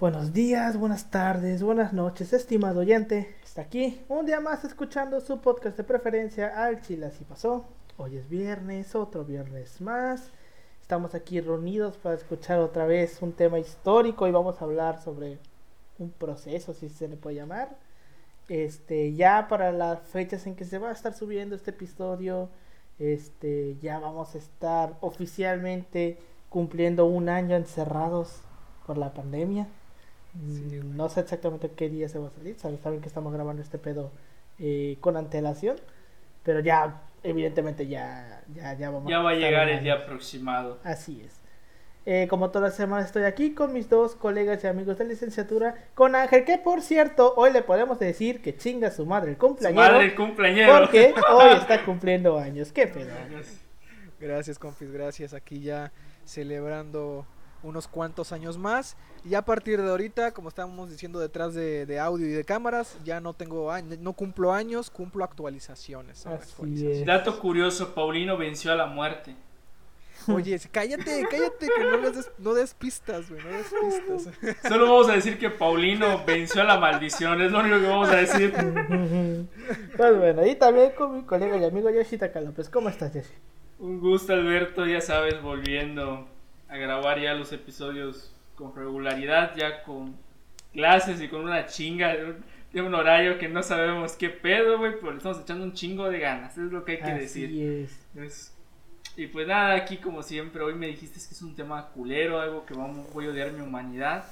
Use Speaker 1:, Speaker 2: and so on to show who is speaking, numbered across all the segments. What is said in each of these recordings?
Speaker 1: Buenos días, buenas tardes, buenas noches, estimado oyente. Está aquí un día más escuchando su podcast de preferencia al Chile así pasó. Hoy es viernes, otro viernes más. Estamos aquí reunidos para escuchar otra vez un tema histórico y vamos a hablar sobre un proceso, si se le puede llamar. Este, ya para las fechas en que se va a estar subiendo este episodio, este, ya vamos a estar oficialmente cumpliendo un año encerrados por la pandemia. Mm, no sé exactamente qué día se va a salir. Saben que estamos grabando este pedo eh, con antelación. Pero ya, evidentemente, ya, ya, ya vamos
Speaker 2: Ya va a llegar el día aproximado.
Speaker 1: Así es. Eh, como todas las semanas estoy aquí con mis dos colegas y amigos de licenciatura, con Ángel, que por cierto, hoy le podemos decir que chinga su madre el cumpleaños.
Speaker 2: Su madre el cumpleañero.
Speaker 1: Porque hoy está cumpliendo años. Qué pedo.
Speaker 3: Gracias, confis, gracias. Aquí ya celebrando unos cuantos años más. Y a partir de ahorita, como estábamos diciendo detrás de, audio y de cámaras, ya no tengo años, no cumplo años, cumplo actualizaciones.
Speaker 2: Dato curioso, Paulino venció a la muerte.
Speaker 3: Oye, cállate, cállate, que no, des, no des pistas, güey, no des pistas.
Speaker 2: Solo vamos a decir que Paulino venció a la maldición, es lo único que vamos a decir.
Speaker 1: Pues bueno, y también con mi colega y amigo Yoshita López. ¿Cómo estás, Yoshi?
Speaker 2: Un gusto, Alberto, ya sabes, volviendo a grabar ya los episodios con regularidad, ya con clases y con una chinga de un horario que no sabemos qué pedo, güey, pero le estamos echando un chingo de ganas, es lo que hay que Así decir. Es. Y pues nada, aquí como siempre, hoy me dijiste que es un tema culero, algo que vamos, voy a odiar mi humanidad.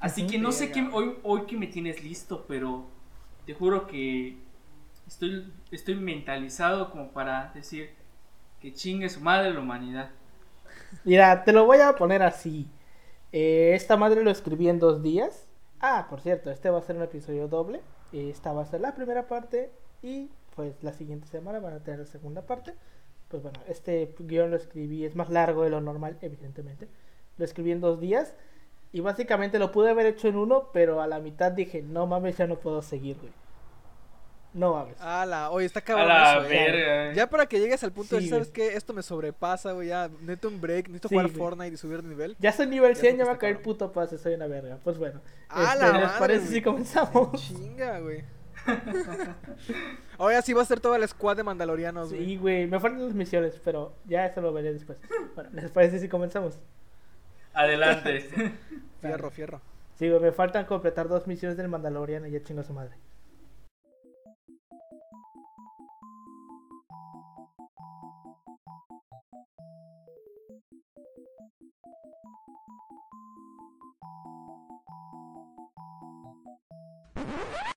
Speaker 2: Así que no sé qué, hoy, hoy que me tienes listo, pero te juro que estoy, estoy mentalizado como para decir que chingue su madre la humanidad.
Speaker 1: Mira, te lo voy a poner así. Eh, esta madre lo escribí en dos días. Ah, por cierto, este va a ser un episodio doble. Esta va a ser la primera parte y pues la siguiente semana van a tener la segunda parte. Pues bueno, este guion lo escribí, es más largo de lo normal, evidentemente. Lo escribí en dos días y básicamente lo pude haber hecho en uno, pero a la mitad dije, no mames, ya no puedo seguir, güey. No mames.
Speaker 3: Ala, oye, está cabrón. eso, Ya para que llegues al punto de, ¿sabes qué? Esto me sobrepasa, güey. Ya, necesito un break, necesito jugar Fortnite y subir de nivel.
Speaker 1: Ya soy nivel 100, ya, va a caer puto pase, soy una verga. Pues bueno. Ala, este, ¿Les parece si comenzamos?
Speaker 3: Chinga, güey. Oye, así va a ser toda la squad de mandalorianos,
Speaker 1: güey. Sí, güey. Me faltan las misiones, pero ya eso lo veré después. Bueno, ¿les parece si comenzamos?
Speaker 2: Adelante.
Speaker 3: fierro, fierro.
Speaker 1: Sí, güey, me faltan completar dos misiones del Mandaloriano y ya chingo a su madre. Ha ha ha!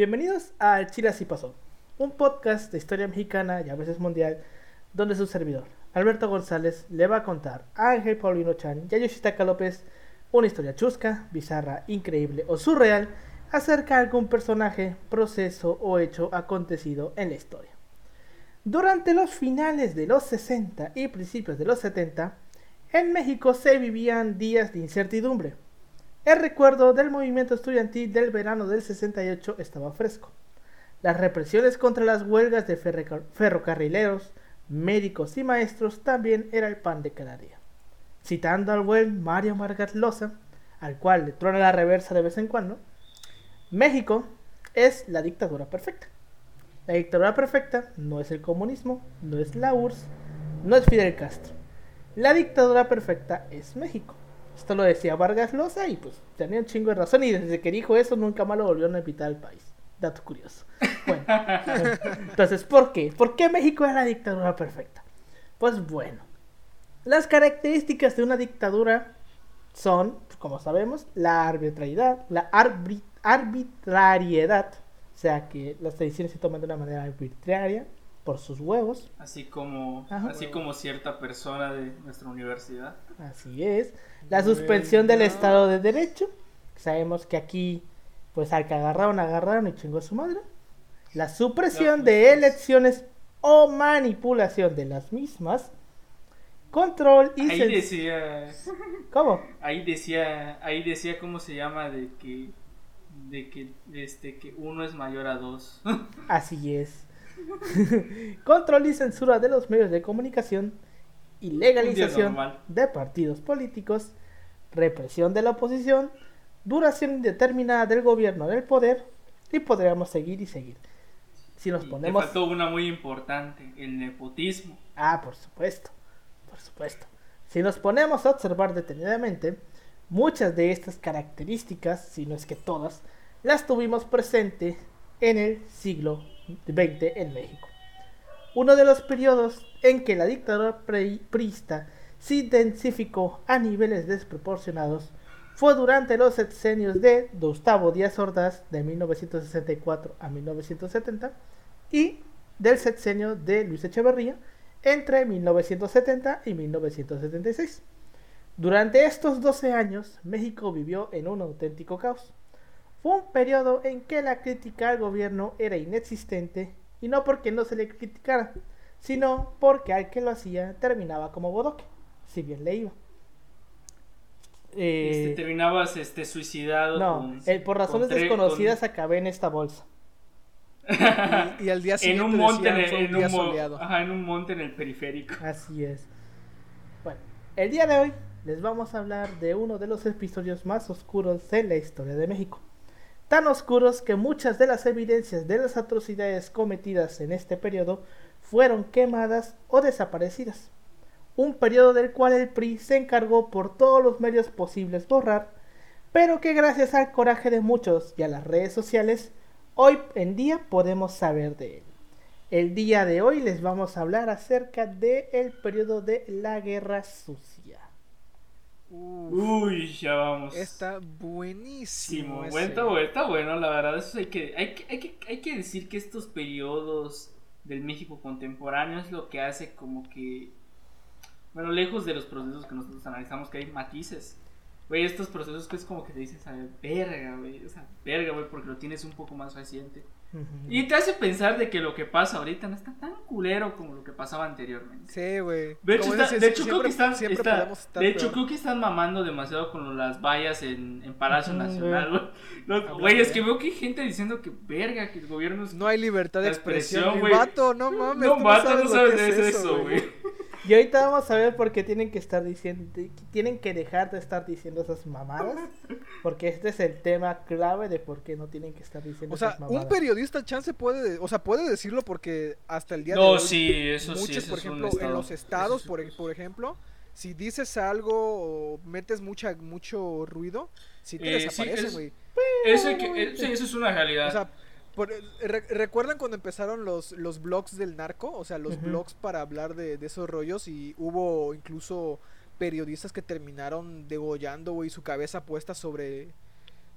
Speaker 1: Bienvenidos a Chile Así Pasó, un podcast de historia mexicana y a veces mundial, donde su servidor, Alberto González, le va a contar a Ángel Paulino Chan y a Yoshitaka López una historia chusca, bizarra, increíble o surreal acerca de algún personaje, proceso o hecho acontecido en la historia. Durante los finales de los 60 y principios de los 70, en México se vivían días de incertidumbre el recuerdo del movimiento estudiantil del verano del 68 estaba fresco. Las represiones contra las huelgas de ferrocarrileros, médicos y maestros también era el pan de cada día. Citando al buen Mario Margat Loza, al cual le trona la reversa de vez en cuando, México es la dictadura perfecta. La dictadura perfecta no es el comunismo, no es la URSS, no es Fidel Castro. La dictadura perfecta es México. Esto lo decía Vargas Llosa y pues tenía un chingo de razón y desde que dijo eso nunca más lo volvieron a invitar al país. Dato curioso. Bueno, entonces, ¿por qué? ¿Por qué México es la dictadura perfecta? Pues bueno, las características de una dictadura son como sabemos, la arbitrariedad, la arbit- arbitrariedad, o sea que las decisiones se toman de una manera arbitraria por sus huevos,
Speaker 2: Así como,
Speaker 1: Ajá.
Speaker 2: así como cierta persona de nuestra universidad.
Speaker 1: así es, la suspensión del. Estado de Derecho, sabemos que aquí, pues al que agarraron, agarraron y chingó a su madre, la supresión
Speaker 2: No,
Speaker 1: de elecciones o manipulación de las mismas, control y
Speaker 2: Ahí decía,
Speaker 1: ¿Cómo?
Speaker 2: ahí decía, ahí decía cómo se llama de que, de que, este, que uno es mayor a dos.
Speaker 1: Así es. Control y censura de los medios de comunicación y legalización
Speaker 2: normal.
Speaker 1: de partidos políticos, represión de la oposición, duración indeterminada del gobierno del poder y podríamos seguir y seguir. Si nos
Speaker 2: Y te
Speaker 1: ponemos...
Speaker 2: faltó una muy importante, el nepotismo.
Speaker 1: Ah, por supuesto, por supuesto. Si nos ponemos a observar detenidamente, muchas de estas características, si no es que todas, las tuvimos presente en el siglo XX en México. Uno de los periodos en que la dictadura pri- priista se intensificó a niveles desproporcionados fue durante los sexenios de Gustavo Díaz Ordaz de 1964 a 1970 y del sexenio de Luis Echeverría entre 1970 y 1976. Durante estos 12 años, México vivió en un auténtico caos. Fue un periodo en que la crítica al gobierno era inexistente y no porque no se le criticara, sino porque al que lo hacía terminaba como bodoque, si bien le iba. Eh,
Speaker 2: Este, terminabas este, suicidado.
Speaker 1: no,
Speaker 2: con-
Speaker 1: eh, por razones
Speaker 2: con
Speaker 1: desconocidas acabé en esta bolsa.
Speaker 3: Y, y al día
Speaker 2: en
Speaker 3: siguiente
Speaker 2: un monte en el,
Speaker 3: un
Speaker 2: en
Speaker 3: día
Speaker 2: un mo-
Speaker 3: soleado.
Speaker 2: ajá, en un monte en el periférico.
Speaker 1: Así es. Bueno, el día de hoy les vamos a hablar de uno de los episodios más oscuros de la historia de México. Tan oscuros que muchas de las evidencias de las atrocidades cometidas en este periodo fueron quemadas o desaparecidas. Un periodo del cual el PRI se encargó por todos los medios posibles borrar, pero que gracias al coraje de muchos y a las redes sociales, hoy en día podemos saber de él. El día de hoy les vamos a hablar acerca del periodo de la Guerra Sucia.
Speaker 3: Uf,
Speaker 2: Uy, ya vamos.
Speaker 3: está
Speaker 2: Sí,
Speaker 3: buenísimo.
Speaker 2: bueno, está está bueno, la verdad. Eso hay que, hay, que, hay, que, hay que decir que estos periodos del México contemporáneo es lo que hace como que. Bueno, lejos de los procesos que nosotros analizamos, que hay matices. Güey, estos procesos que es como que te dices, a ver, verga, güey. O sea, verga, güey, porque lo tienes un poco más reciente. Y te hace pensar de que lo que pasa ahorita no está tan culero como lo que pasaba anteriormente.
Speaker 3: Sí, güey.
Speaker 2: De hecho,
Speaker 3: Como
Speaker 2: está-
Speaker 3: dices,
Speaker 2: de hecho creo que están, está- de hecho
Speaker 3: peor.
Speaker 2: creo que están mamando demasiado con las vallas en, en Palacio Nacional, güey. No, es que veo que hay gente diciendo que verga, que el gobierno es...
Speaker 3: No hay libertad de expresión,
Speaker 2: güey.
Speaker 3: vato, no mames.
Speaker 2: no,
Speaker 3: tú
Speaker 2: vato, no sabes
Speaker 3: que
Speaker 2: de
Speaker 3: es
Speaker 2: eso, güey.
Speaker 1: Y ahorita vamos a ver por qué tienen que estar diciendo, tienen que dejar de estar diciendo esas mamadas, porque este es el tema clave de por qué no tienen que estar diciendo
Speaker 3: O sea,
Speaker 1: esas mamadas.
Speaker 3: un periodista chance puede, o sea, puede decirlo porque hasta el día de
Speaker 2: No,
Speaker 3: hoy
Speaker 2: sí, eso sí,
Speaker 3: muchos,
Speaker 2: eso
Speaker 3: por
Speaker 2: es un
Speaker 3: ejemplo, en los estados,
Speaker 2: sí.
Speaker 3: por, por ejemplo, si dices algo o metes mucha mucho ruido, si te
Speaker 2: Eh, sí,
Speaker 3: desaparecen,
Speaker 2: es-
Speaker 3: güey.
Speaker 2: Eso, hay que- eh, sí, eso es una realidad.
Speaker 3: O sea, por- re- ¿recuerdan cuando empezaron los, los blogs del narco? O sea, los blogs para hablar de, de esos rollos y hubo incluso periodistas que terminaron degollando, güey, su cabeza puesta sobre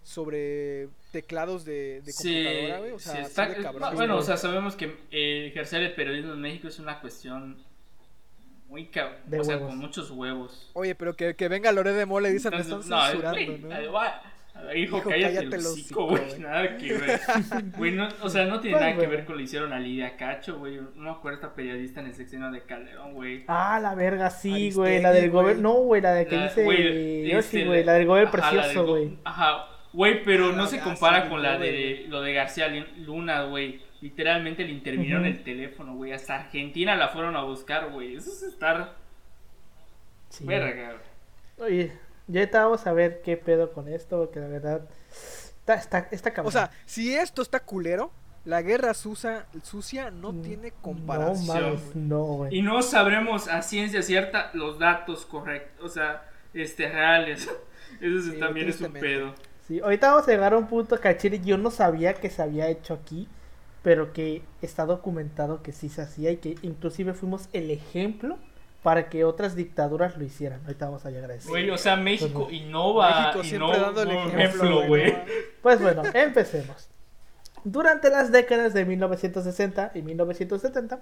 Speaker 3: sobre teclados de, de
Speaker 2: Sí,
Speaker 3: computadora, güey. O
Speaker 2: sí,
Speaker 3: sea, así
Speaker 2: está-
Speaker 3: de
Speaker 2: eh,
Speaker 3: cabrón.
Speaker 2: bueno, o sea, sabemos que eh, ejercer el periodismo en México es una cuestión muy cabrón, o sea, con muchos huevos.
Speaker 3: Oye, pero que, que venga Lore de Mole y dice, me están
Speaker 2: no,
Speaker 3: censurando,
Speaker 2: güey,
Speaker 3: ¿no?
Speaker 2: Hijo,
Speaker 3: Hijo,
Speaker 2: cállate,
Speaker 3: cállate
Speaker 2: el hocico, güey. Nada que ver. Güey, no, o sea, no tiene nada que ver con lo que hicieron a Lidia Cacho, güey. No me acuerdo esta periodista en el sexenio de Calderón, güey.
Speaker 1: Ah, la verga, sí, güey, la del gobierno, no, güey, la de que
Speaker 2: La-
Speaker 1: dice
Speaker 2: güey,
Speaker 1: Yoshi,
Speaker 2: este,
Speaker 1: güey, la del gobierno precioso, güey.
Speaker 2: Ajá, güey, pero
Speaker 3: Ah,
Speaker 2: no se compara con la de lo de García Luna, güey. Literalmente le intervinieron el teléfono, güey. Hasta Argentina la fueron a buscar, güey. Eso es estar
Speaker 1: Sí.
Speaker 2: verga, güey.
Speaker 1: Oye, ya ahorita vamos a ver qué pedo con esto, porque la verdad está, está, está cabrón.
Speaker 3: O sea, si esto está culero, la guerra sucia, sucia no tiene comparación.
Speaker 1: No mames, no, güey.
Speaker 2: Y no sabremos a ciencia cierta los datos correctos, o sea, este, reales. Eso sí también es un pedo.
Speaker 1: Sí, ahorita vamos a llegar a un punto que chile yo no sabía que se había hecho aquí, pero que está documentado que sí se hacía y que inclusive fuimos el ejemplo para que otras dictaduras lo hicieran. Ahorita vamos a llegar a eso.
Speaker 2: Güey, o sea, México innova.
Speaker 3: México siempre
Speaker 2: innova,
Speaker 3: dando el
Speaker 2: por
Speaker 3: ejemplo,
Speaker 2: güey.
Speaker 1: Pues bueno, empecemos. Durante las décadas de 1960 y 1970,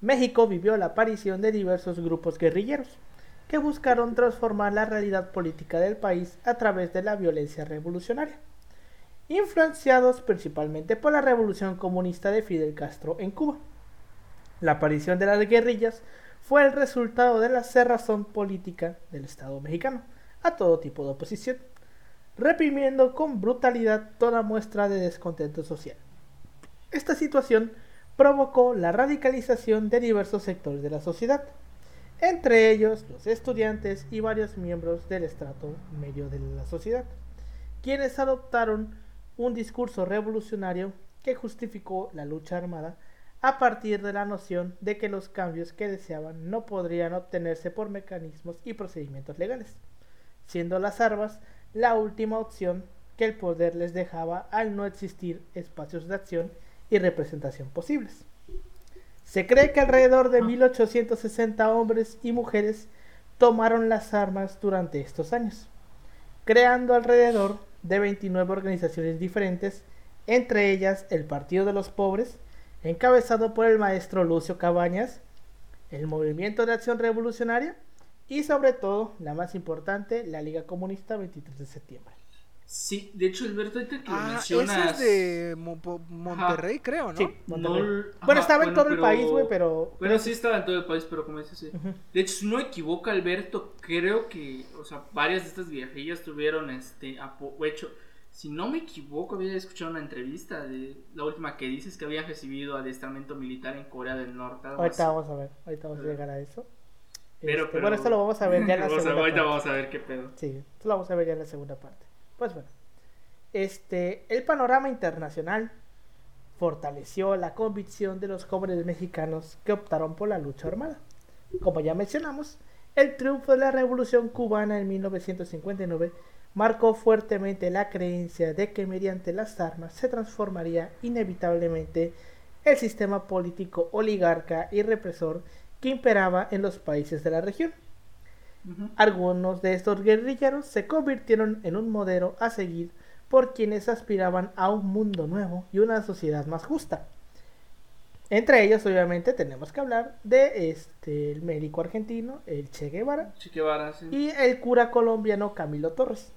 Speaker 1: México vivió la aparición de diversos grupos guerrilleros que buscaron transformar la realidad política del país a través de la violencia revolucionaria, influenciados principalmente por la revolución comunista de Fidel Castro en Cuba. La aparición de las guerrillas fue el resultado de la cerrazón política del Estado mexicano a todo tipo de oposición reprimiendo con brutalidad toda muestra de descontento social. Esta situación provocó la radicalización de diversos sectores de la sociedad, entre ellos los estudiantes y varios miembros del estrato medio de la sociedad, quienes adoptaron un discurso revolucionario que justificó la lucha armada a partir de la noción de que los cambios que deseaban no podrían obtenerse por mecanismos y procedimientos legales, siendo las armas la última opción que el poder les dejaba al no existir espacios de acción y representación posibles. Se cree que alrededor de 1860 hombres y mujeres tomaron las armas durante estos años, creando alrededor de 29 organizaciones diferentes, entre ellas el Partido de los Pobres, encabezado por el maestro Lucio Cabañas, el Movimiento de Acción Revolucionaria y sobre todo, la más importante, la Liga Comunista 23 de septiembre.
Speaker 2: Sí, de hecho, Alberto, ahorita que lo
Speaker 3: Ah,
Speaker 2: mencionas.
Speaker 3: ese es de Mo- Monterrey, creo, ¿no?
Speaker 1: Sí,
Speaker 2: no-
Speaker 1: Monterrey.
Speaker 2: ajá,
Speaker 1: bueno, estaba en todo el país, güey, pero...
Speaker 2: Bueno, sí estaba en todo el país, pero como dices, sí. De hecho, si no me equivoco, Alberto, creo que, o sea, varias de estas guerrillas tuvieron, este, apo- o hecho, si no me equivoco, había escuchado una entrevista de la última que dices que habían recibido adiestramiento militar en Corea del Norte.
Speaker 1: Ahorita vamos a ver, ahorita vamos a llegar a eso.
Speaker 2: Pero,
Speaker 1: Este,
Speaker 2: pero-
Speaker 1: Bueno, esto lo vamos a ver ya en la
Speaker 2: Vamos a-
Speaker 1: segunda
Speaker 2: ahorita
Speaker 1: parte.
Speaker 2: vamos a ver qué pedo.
Speaker 1: Sí, esto lo vamos a ver ya en la segunda parte. Pues bueno, este, el panorama internacional fortaleció la convicción de los jóvenes mexicanos que optaron por la lucha armada. Como ya mencionamos, el triunfo de la Revolución cubana en 1959 marcó fuertemente la creencia de que mediante las armas se transformaría inevitablemente el sistema político oligarca y represor que imperaba en los países de la región. Algunos de estos guerrilleros se convirtieron en un modelo a seguir por quienes aspiraban a un mundo nuevo y una sociedad más justa. Entre ellos, obviamente, tenemos que hablar de este el médico argentino, el Che Guevara,
Speaker 2: Che Guevara, sí.
Speaker 1: y el cura colombiano Camilo Torres.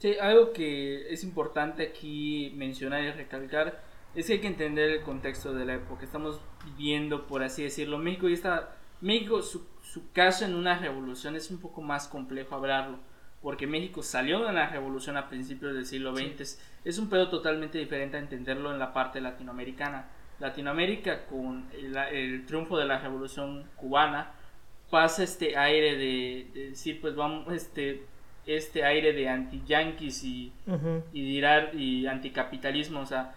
Speaker 2: Sí, algo que es importante aquí mencionar y recalcar es que hay que entender el contexto de la época. Estamos viviendo, por así decirlo, México y está México, su, su caso en una revolución es un poco más complejo hablarlo, porque México salió de una revolución a principios del siglo XX. Es, es un pedo totalmente diferente a entenderlo en la parte latinoamericana. Latinoamérica, con el, el triunfo de la revolución cubana, pasa este aire de, de decir, pues vamos, este, este aire de anti-yanquis y,
Speaker 1: Ujú.
Speaker 2: y anticapitalismo, o sea,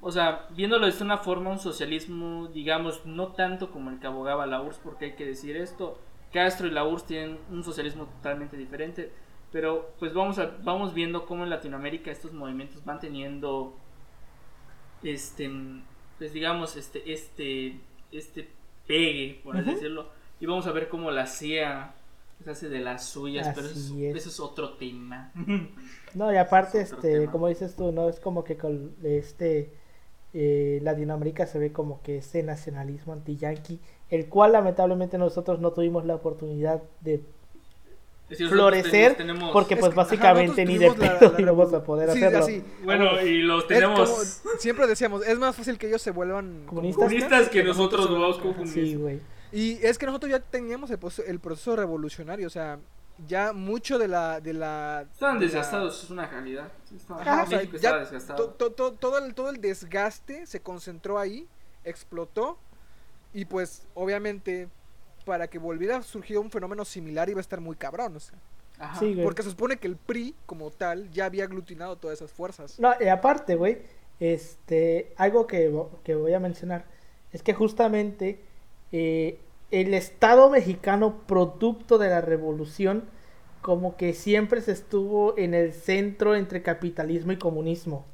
Speaker 2: o sea, viéndolo de una forma, un socialismo, digamos, no tanto como el que abogaba la URSS, porque hay que decir esto, Castro y la URSS tienen un socialismo totalmente diferente, pero pues vamos a, vamos viendo cómo en Latinoamérica estos movimientos van teniendo, este, pues digamos, este, este, este pegue, por así
Speaker 1: Ujú.
Speaker 2: decirlo, y vamos a ver cómo la CIA se hace de las suyas, pero eso es,
Speaker 1: Así es.
Speaker 2: eso es otro tema.
Speaker 1: No, y aparte,
Speaker 2: Es
Speaker 1: este,
Speaker 2: tema.
Speaker 1: como dices tú, no es como que con este eh, Latinoamérica se ve como que ese nacionalismo anti-yanqui, el cual lamentablemente nosotros no tuvimos la oportunidad de
Speaker 2: nosotros
Speaker 1: florecer
Speaker 2: tenemos-
Speaker 1: porque
Speaker 3: Es
Speaker 1: pues
Speaker 3: que,
Speaker 1: básicamente
Speaker 3: nosotros
Speaker 1: ni de
Speaker 3: tuvimos la-
Speaker 1: pedo
Speaker 3: la
Speaker 1: íbamos a poder
Speaker 3: Sí,
Speaker 1: hacerlo.
Speaker 3: así.
Speaker 2: Bueno, y los tenemos
Speaker 3: como siempre decíamos, es más fácil que ellos se vuelvan
Speaker 1: Comunistas.
Speaker 2: comunistas que nosotros
Speaker 3: se
Speaker 2: vamos como
Speaker 1: Sí,
Speaker 2: comunistas.
Speaker 1: güey.
Speaker 3: Y es que nosotros ya teníamos el proceso, el proceso revolucionario, o sea, ya mucho de la... De la
Speaker 2: Estaban
Speaker 3: de la-
Speaker 2: desgastados, es una realidad.
Speaker 3: Ajá, o sea, ya
Speaker 2: desgastado.
Speaker 3: to- to- to- todo, el, todo el desgaste se concentró ahí, explotó, y pues obviamente para que volviera a surgir un fenómeno similar iba a estar muy cabrón, o sea,
Speaker 2: Ajá.
Speaker 1: Sí,
Speaker 3: porque se supone que el PRI como tal ya había aglutinado todas esas fuerzas.
Speaker 1: No, y aparte, güey, este, algo que, que voy a mencionar es que justamente eh, el Estado mexicano, producto de la revolución, como que siempre se estuvo en el centro entre capitalismo y comunismo.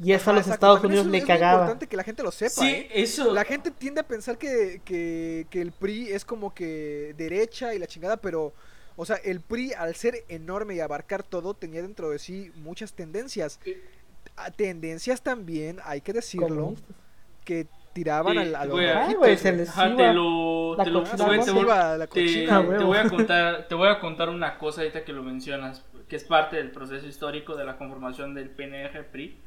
Speaker 1: Y eso a los
Speaker 3: exacto,
Speaker 1: Estados
Speaker 3: también
Speaker 1: Unidos
Speaker 3: es-
Speaker 1: le
Speaker 3: es
Speaker 1: cagaba.
Speaker 3: importante que la gente lo sepa,
Speaker 2: Sí,
Speaker 3: ¿eh?
Speaker 2: eso.
Speaker 3: La gente tiende a pensar que, que, que el PRI es como que derecha y la chingada, pero, o sea, el PRI al ser enorme y abarcar todo tenía dentro de sí muchas tendencias.
Speaker 2: Eh.
Speaker 3: Tendencias también, hay que decirlo,
Speaker 1: Comunistas.
Speaker 3: que tiraban
Speaker 2: Sí,
Speaker 3: al, a los
Speaker 2: güey,
Speaker 1: Ay,
Speaker 3: bajitos,
Speaker 1: güey,
Speaker 3: güey.
Speaker 1: se les
Speaker 2: Ajá,
Speaker 1: iba
Speaker 2: te lo,
Speaker 1: la
Speaker 2: te lo-
Speaker 1: cochina,
Speaker 2: te voy-
Speaker 3: la cochina,
Speaker 2: te voy a contar, te voy a contar una cosa ahorita que lo mencionas, que es parte del proceso histórico de la conformación del PNR PRI.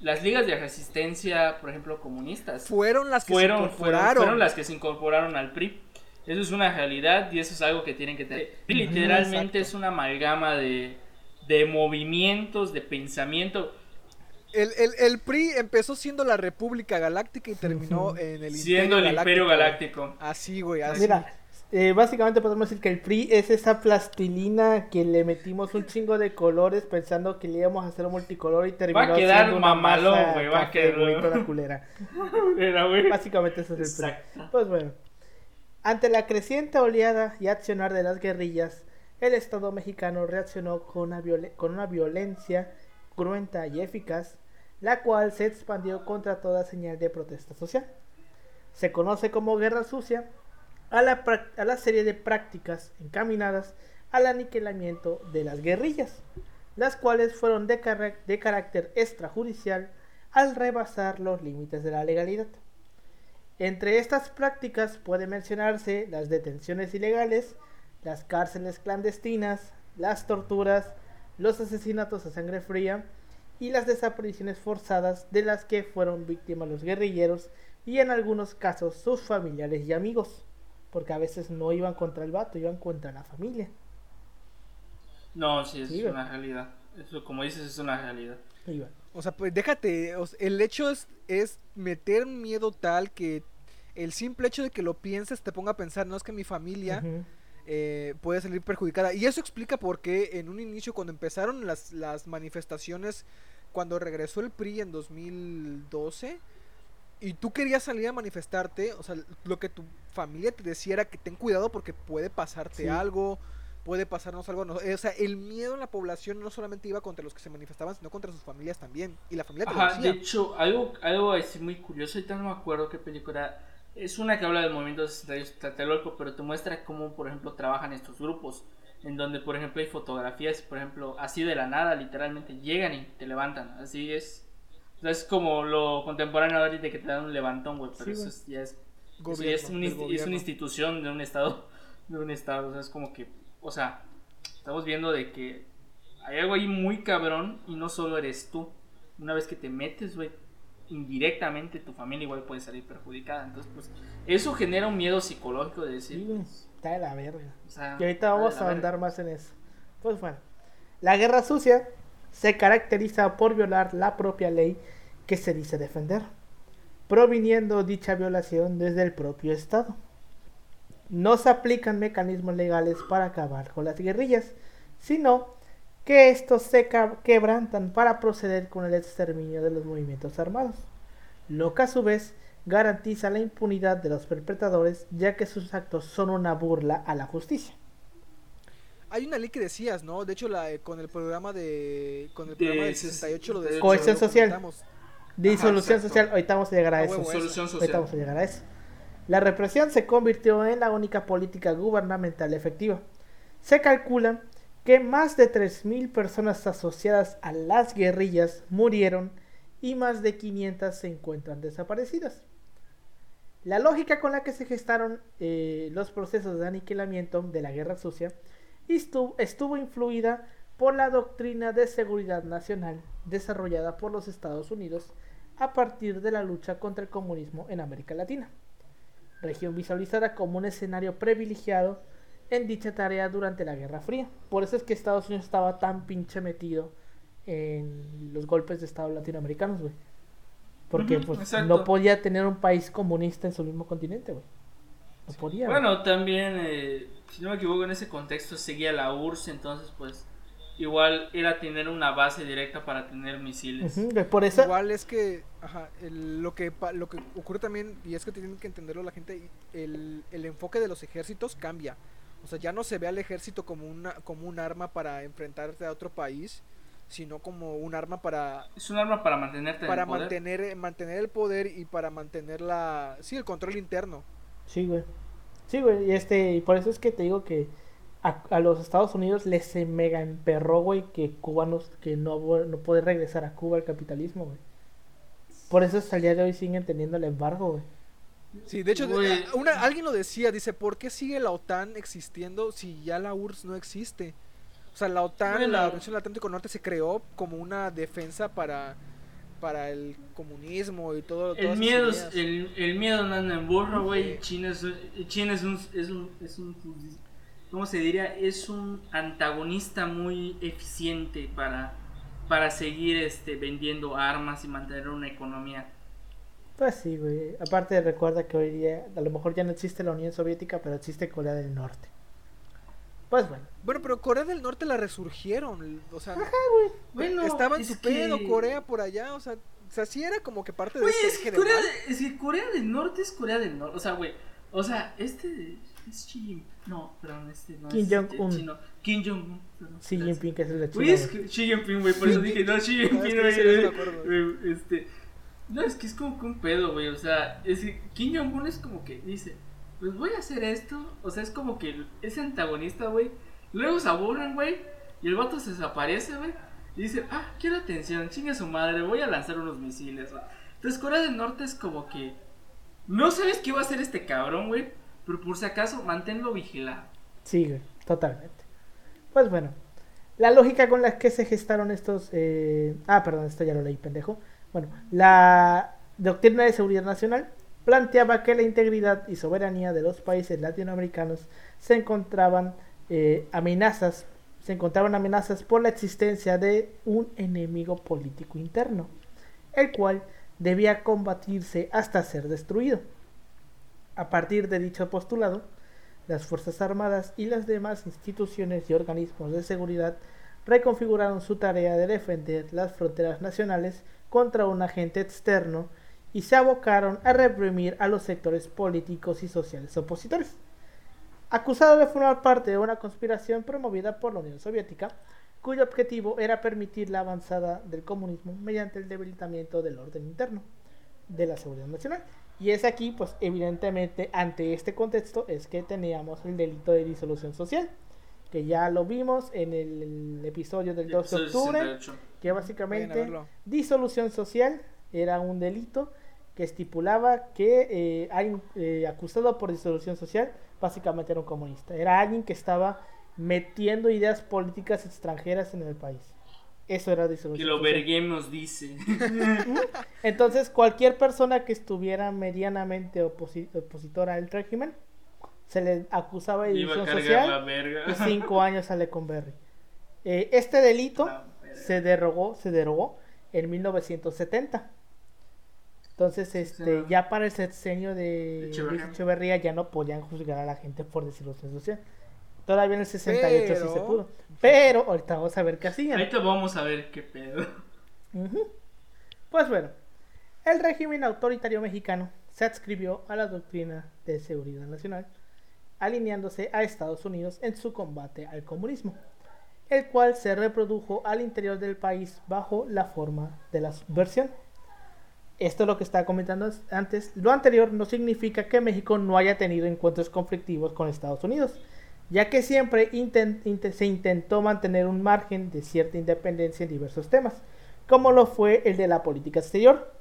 Speaker 2: Las ligas de resistencia, por ejemplo, comunistas,
Speaker 3: Fueron las que
Speaker 2: fueron,
Speaker 3: se
Speaker 2: fueron,
Speaker 3: incorporaron.
Speaker 2: fueron las que se incorporaron al PRI. Eso es una realidad y eso es algo que tienen que tener. Literalmente
Speaker 1: exacto.
Speaker 2: es una amalgama de, de movimientos, de pensamiento,
Speaker 3: El, el, el PRI empezó siendo la República Galáctica y terminó en el
Speaker 2: siendo el Imperio
Speaker 3: güey.
Speaker 2: Galáctico.
Speaker 3: Así, güey, así.
Speaker 1: Mira, eh, básicamente podemos decir que el PRI es esa plastilina que le metimos un chingo de colores pensando que le íbamos a hacer un multicolor y terminó
Speaker 2: quedar
Speaker 1: siendo una
Speaker 2: mamalón, güey, va a quedar-
Speaker 1: güey, toda culera.
Speaker 2: Era, güey.
Speaker 1: Básicamente ese es el PRI.
Speaker 2: Exacto.
Speaker 1: Pues bueno, ante la creciente oleada y accionar de las guerrillas, el Estado mexicano reaccionó con una, con una violencia cruenta y eficaz, la cual se expandió contra toda señal de protesta social. Se conoce como guerra sucia a la, a la serie de prácticas encaminadas al aniquilamiento de las guerrillas, las cuales fueron de, de carácter extrajudicial al rebasar los límites de la legalidad. Entre estas prácticas puede mencionarse las detenciones ilegales, las cárceles clandestinas, las torturas, los asesinatos a sangre fría y las desapariciones forzadas de las que fueron víctimas los guerrilleros y en algunos casos sus familiares y amigos, porque a veces no iban contra el vato, iban contra la familia.
Speaker 2: No, sí, es
Speaker 1: Sí,
Speaker 2: una realidad. Eso, como dices, es una realidad.
Speaker 3: O sea, pues déjate, o sea, el hecho es, es meter un miedo tal que el simple hecho de que lo pienses te ponga a pensar, no es que mi familia. Eh, puede salir perjudicada. Y eso explica por qué en un inicio, cuando empezaron las, las manifestaciones, cuando regresó el PRI en 2012, y tú querías salir a manifestarte, o sea, lo que tu familia te decía era que ten cuidado porque puede pasarte
Speaker 1: Sí.
Speaker 3: algo, puede pasarnos algo. no- o sea, el miedo en la población no solamente iba contra los que se manifestaban, sino contra sus familias también. Y la familia te lo
Speaker 2: Ajá, de
Speaker 3: decía.
Speaker 2: hecho, algo, algo así muy curioso, ahorita no me acuerdo qué película. Es una que habla del movimiento 68 Tlatelolco, pero te muestra cómo, por ejemplo, trabajan estos grupos. En donde, por ejemplo, hay fotografías, por ejemplo, así de la nada, literalmente llegan y te levantan. Así es. O sea, es como lo contemporáneo ahorita que te dan un levantón, güey. Pero
Speaker 1: Sí,
Speaker 2: eso es, ya es, eso ya
Speaker 3: Gobierno,
Speaker 2: es, un es
Speaker 3: gobierno.
Speaker 2: una institución de un estado. De un estado. O sea, es como que. O sea, estamos viendo de que hay algo ahí muy cabrón y no solo eres tú. Una vez que te metes, güey, indirectamente tu familia igual puede salir perjudicada. Entonces, pues, eso genera un miedo psicológico de decir,
Speaker 1: Sí, Está de la verga.
Speaker 2: o sea,
Speaker 1: Y ahorita vamos a andar más en eso. Pues bueno, la guerra sucia se caracteriza por violar la propia ley que se dice defender, proviniendo dicha violación desde el propio Estado. No se aplican mecanismos legales para acabar con las guerrillas, sino que estos se quebrantan para proceder con el exterminio de los movimientos armados, lo que a su vez garantiza la impunidad de los perpetradores, ya que sus actos son una burla a la justicia.
Speaker 3: Hay una ley que decías, ¿no? De hecho, la, eh, con el programa de. Con el
Speaker 2: De
Speaker 3: programa del
Speaker 2: ses-
Speaker 3: 68 lo
Speaker 2: de
Speaker 3: de
Speaker 1: Cohesión social. Disolución
Speaker 2: exacto.
Speaker 1: social, ahorita vamos a llegar a
Speaker 3: A
Speaker 1: eso.
Speaker 3: huevo,
Speaker 2: Solución
Speaker 1: Ahorita
Speaker 2: social.
Speaker 1: vamos a llegar a eso. La represión se convirtió en la única política gubernamental efectiva. Se calcula que más de 3.000 personas asociadas a las guerrillas murieron y más de 500 se encuentran desaparecidas. La lógica con la que se gestaron eh, los procesos de aniquilamiento de la guerra sucia estuvo, estuvo influida por la doctrina de seguridad nacional desarrollada por los Estados Unidos a partir de la lucha contra el comunismo en América Latina, región visualizada como un escenario privilegiado en dicha tarea durante la Guerra Fría. Por eso es que Estados Unidos estaba tan pinche metido en los golpes de Estado latinoamericanos, güey. Porque pues, no podía tener un país comunista en su mismo continente, güey. No podía.
Speaker 2: Bueno, también, eh, si no me equivoco, en ese contexto seguía la URSS, entonces, pues, igual era tener una base directa para tener misiles.
Speaker 1: Por eso
Speaker 3: Igual es que, ajá, el- lo, que lo que ocurre también, y es que tienen que entenderlo la gente, el, el enfoque de los ejércitos cambia. O sea, ya no se ve al ejército como, una, como un arma para enfrentarte a otro país, sino como un arma para
Speaker 2: Es un arma para mantenerte
Speaker 3: para
Speaker 2: en el poder.
Speaker 3: mantener mantener el poder y para mantener la sí el control interno
Speaker 1: Sí, güey. Sí, güey. Y este, y por eso es que te digo que a, a los Estados Unidos les se mega emperró, güey, que cubanos que no, no puede regresar a Cuba al capitalismo, güey. Por eso hasta el día de hoy siguen teniendo el embargo, güey.
Speaker 3: Sí de hecho una- alguien lo decía dice por qué sigue la OTAN existiendo si ya la URSS no existe o sea la OTAN
Speaker 2: Bueno.
Speaker 3: la Organización del Atlántico Norte se creó como una defensa para para el comunismo y todo
Speaker 2: El miedo, es- el, el miedo no anda en burro, güey.
Speaker 3: Sí.
Speaker 2: China es, China es un, es un, es un, ¿cómo se diría? Es un antagonista muy eficiente para, para seguir este, vendiendo armas y mantener una economía.
Speaker 1: Pues sí, güey. Aparte recuerda que hoy día a lo mejor ya no existe la Unión Soviética, pero existe Corea del Norte. Pues bueno.
Speaker 3: Bueno, pero Corea del Norte la resurgieron, o sea,
Speaker 2: Bueno,
Speaker 3: estaba en
Speaker 2: es
Speaker 3: su pedo
Speaker 2: que-
Speaker 3: Corea por allá, o sea, o sea, sí era como que parte de
Speaker 2: Güey,
Speaker 3: este
Speaker 2: es que, Corea, de- es que Corea del Norte es Corea del Norte. O sea, güey. O sea, este es Xi Jinping. No, perdón, este no
Speaker 1: Kim
Speaker 2: es
Speaker 1: Jong-un.
Speaker 2: chino. Kim Jong-un.
Speaker 1: Xi. Jinping, que es el de China.
Speaker 2: Güey, es
Speaker 1: güey.
Speaker 2: que Xi Jinping, güey, por eso dije, no, Xi Jinping,
Speaker 3: que
Speaker 2: güey,
Speaker 3: no me
Speaker 2: güey,
Speaker 3: acuerdo,
Speaker 2: güey, este, no, es que es como que un pedo, güey, o sea, es que Kim Jong-un es como que dice, pues voy a hacer esto, o sea, es como que ese antagonista, güey, luego se aburren, güey, y el vato se desaparece, güey, y dice, ah, quiero atención, chinga su madre, voy a lanzar unos misiles, güey. Entonces Corea del Norte es como que, no sabes qué va a hacer este cabrón, güey, pero por si acaso, manténlo vigilado.
Speaker 1: Sí, güey, totalmente. Pues bueno, la lógica con la que se gestaron estos... eh, Ah, perdón, esto ya lo leí, pendejo. Bueno, la doctrina de seguridad nacional planteaba que la integridad y soberanía de los países latinoamericanos se encontraban eh, amenazas, se encontraban amenazas por la existencia de un enemigo político interno, el cual debía combatirse hasta ser destruido. A partir de dicho postulado, las Fuerzas Armadas y las demás instituciones y organismos de seguridad reconfiguraron su tarea de defender las fronteras nacionales contra un agente externo y se abocaron a reprimir a los sectores políticos y sociales opositores. Acusado de formar parte de una conspiración promovida por la Unión Soviética, cuyo objetivo era permitir la avanzada del comunismo mediante el debilitamiento del orden interno de la seguridad nacional. Y es aquí, pues evidentemente, ante este contexto, es que teníamos el delito de disolución social, que ya lo vimos en el, episodio del 2 de octubre,
Speaker 2: 68.
Speaker 1: que básicamente disolución social era un delito que estipulaba que eh, alguien eh, acusado por disolución social básicamente era un comunista. Era alguien que estaba metiendo ideas políticas extranjeras en el país. Eso era
Speaker 2: Que
Speaker 1: disolución
Speaker 2: lo
Speaker 1: social.
Speaker 2: verguemos, dice.
Speaker 1: Entonces, cualquier persona que estuviera medianamente oposi- opositora al régimen se le acusaba de
Speaker 2: a
Speaker 1: división social y cinco años sale con Berry. Eh, este delito se derogó, se derogó en 1970. Entonces, este,
Speaker 2: sea,
Speaker 1: ya para el sexenio de
Speaker 2: Echeverría.
Speaker 1: Luis Echeverría ya no podían juzgar a la gente por disolución social. Todavía en el 68 sí se
Speaker 3: Pero-
Speaker 1: pudo. Pero ahorita vamos a ver qué hacían.
Speaker 2: Ahorita vamos a ver qué pedo.
Speaker 1: Pues bueno, el régimen autoritario mexicano se adscribió a la doctrina de seguridad nacional, alineándose a Estados Unidos en su combate al comunismo, el cual se reprodujo al interior del país bajo la forma de la subversión. Esto es lo que estaba comentando antes. Lo anterior no significa que México no haya tenido encuentros conflictivos con Estados Unidos, ya que siempre se intentó mantener un margen de cierta independencia en diversos temas, como lo fue el de la política exterior,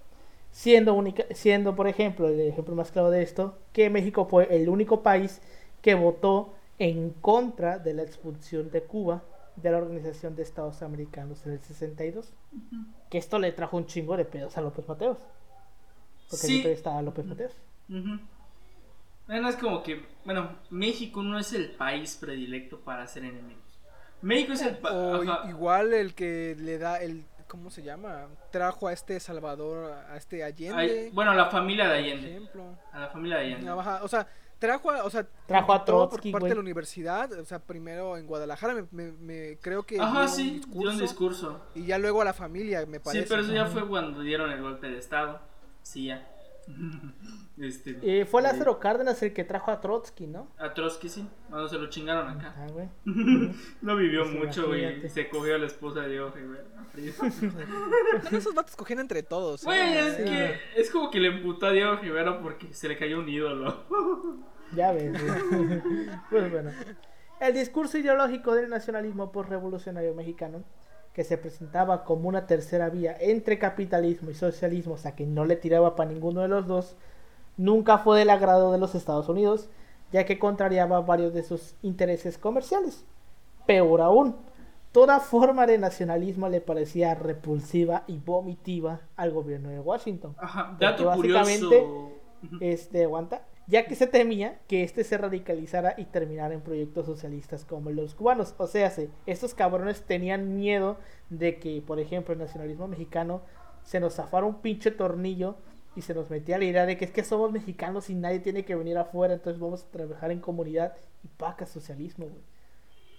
Speaker 1: siendo por ejemplo, el ejemplo más claro de esto, que México fue el único país que votó en contra de la expulsión de Cuba de la Organización de Estados Americanos en el 62. Que esto le trajo un chingo de pedos a López Mateos. Porque
Speaker 2: Sí.
Speaker 1: ahí estaba López Mateos.
Speaker 2: Ujú. Bueno, es como que, bueno, México no es el país predilecto para hacer enemigos. México es el
Speaker 3: O igual el que le da el ¿cómo se llama? Trajo a este Salvador a este Allende.
Speaker 2: bueno, a la familia de
Speaker 3: por
Speaker 2: Allende.
Speaker 3: ejemplo.
Speaker 2: A la familia de Allende.
Speaker 3: Ajá, o sea, trajo a, o sea,
Speaker 1: Trajo a
Speaker 3: invitó por
Speaker 1: Trotsky,
Speaker 3: parte
Speaker 1: güey.
Speaker 3: de la universidad, o sea, primero en Guadalajara, me, me- me- creo que
Speaker 2: Ajá,
Speaker 3: dio
Speaker 2: sí,
Speaker 3: un
Speaker 2: dio
Speaker 3: discurso,
Speaker 2: un discurso.
Speaker 3: y ya luego a la familia, me parece.
Speaker 2: Sí, pero eso ya fue cuando dieron el golpe de estado. Sí, ya. Este,
Speaker 1: Eh, fue
Speaker 2: eh,
Speaker 1: Lázaro Cárdenas el que trajo a Trotsky, ¿no?
Speaker 2: A Trotsky sí, cuando se lo chingaron acá.
Speaker 1: Ah, güey.
Speaker 2: No vivió
Speaker 1: Pues
Speaker 2: mucho, güey. Se cogió a la esposa de Oje, güey.
Speaker 3: Esos vatos cogían entre todos. ¿eh?
Speaker 2: Güey, es
Speaker 1: Sí,
Speaker 2: que
Speaker 1: güey.
Speaker 2: es como que le emputó a Diego Rivera porque se le cayó un ídolo.
Speaker 1: Ya ves, güey. Pues bueno. El discurso ideológico del nacionalismo postrevolucionario mexicano, que se presentaba como una tercera vía entre capitalismo y socialismo, o sea que no le tiraba para ninguno de los dos, nunca fue del agrado de los Estados Unidos, ya que contrariaba varios de sus intereses comerciales. Peor aún, toda forma de nacionalismo le parecía repulsiva y vomitiva al gobierno de Washington.
Speaker 2: Ajá, dato
Speaker 1: básicamente-
Speaker 2: curioso.
Speaker 1: este aguanta, ya que se temía que este se radicalizara y terminara en proyectos socialistas como los cubanos. O sea, se- estos cabrones tenían miedo de que, por ejemplo, el nacionalismo mexicano se nos zafara un pinche tornillo y se nos metía la idea de que es que somos mexicanos y nadie tiene que venir afuera, entonces vamos a trabajar en comunidad y paca socialismo, güey.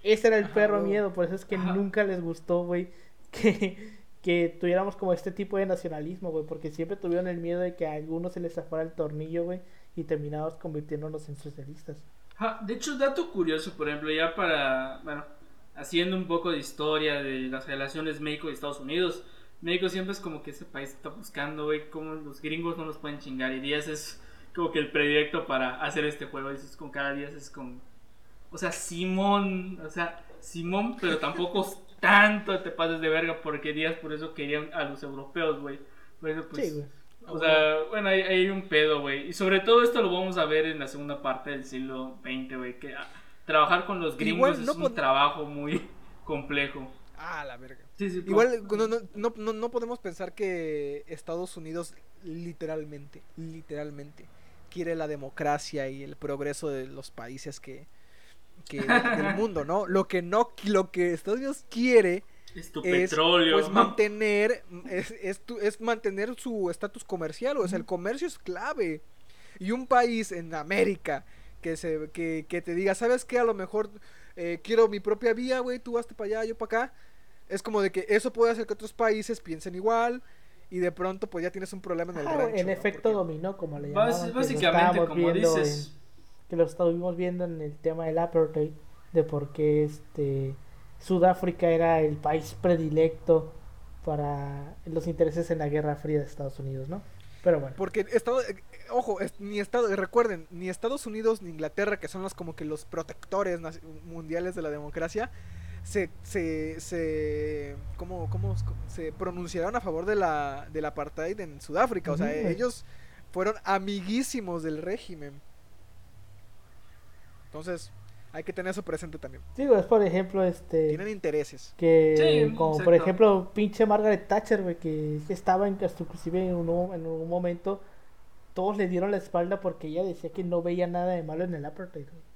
Speaker 1: Ese era el
Speaker 2: Ajá,
Speaker 1: perro
Speaker 3: güey.
Speaker 1: miedo, por eso es que
Speaker 2: Ajá.
Speaker 1: nunca les gustó, güey, que, que tuviéramos como este tipo de nacionalismo, güey, porque siempre tuvieron el miedo de que a algunos se les zafara el tornillo, güey, y terminamos convirtiéndonos en socialistas.
Speaker 2: De hecho, dato curioso, por ejemplo, ya para, bueno, haciendo un poco de historia de las relaciones México y Estados Unidos. México siempre es como que ese país está buscando, güey, cómo los gringos no nos pueden chingar. Y Díaz es como que el predilecto para hacer este juego. Dices, con cada día es como, o sea, Simón, o sea, Simón, pero tampoco tanto te pases de verga porque Díaz por eso querían a los europeos, güey. Por eso, pues,
Speaker 1: sí, güey.
Speaker 2: O sea, bueno, hay, hay un pedo, güey. Y sobre todo esto lo vamos a ver en la segunda parte del siglo XX, güey. Que ah, trabajar con los gringos
Speaker 3: Igual
Speaker 2: es un trabajo muy complejo.
Speaker 3: Ah, la verga.
Speaker 2: Sí, sí,
Speaker 3: Igual no, no, no, no, no podemos pensar que Estados Unidos literalmente, literalmente quiere la democracia y el progreso de los países que, que del mundo, ¿no? Lo que no, lo que Estados Unidos quiere
Speaker 2: es tu
Speaker 3: es
Speaker 2: petróleo.
Speaker 3: pues mantener es, es, tu- es mantener su estatus comercial, o sea, el comercio es clave. Y un país en América que se que, que te diga, ¿sabes qué? A lo mejor eh, quiero mi propia vía, güey, tú hazte para allá, yo para acá. Es como de que eso puede hacer que otros países piensen igual y de pronto pues ya tienes un problema en el
Speaker 1: güey,
Speaker 3: rancho.
Speaker 1: el
Speaker 3: ¿no?
Speaker 1: efecto
Speaker 3: Porque-
Speaker 1: dominó, como le llamaban.
Speaker 2: básicamente, como dices,
Speaker 1: en- que lo estuvimos viendo en el tema del apartheid, de por qué este, Sudáfrica era el país predilecto para los intereses en la Guerra Fría de Estados Unidos, ¿no? Pero bueno.
Speaker 3: Porque Estado, eh, ojo, es- ni Estado, recuerden, ni Estados Unidos ni Inglaterra, que son los como que los protectores mundiales de la democracia, se, se, se, ¿cómo, cómo se pronunciaron a favor de la, del apartheid en Sudáfrica. O sea, ellos fueron amiguísimos del régimen. Entonces, hay que tener eso presente también.
Speaker 1: Digo, es por ejemplo, este...
Speaker 3: Tienen intereses.
Speaker 1: Que,
Speaker 2: Sí,
Speaker 1: como
Speaker 2: exacto.
Speaker 1: por ejemplo, pinche Margaret Thatcher, güey, que estaba en, hasta inclusive en un, en un momento, todos le dieron la espalda porque ella decía que no veía nada de malo en el apartheid. güey.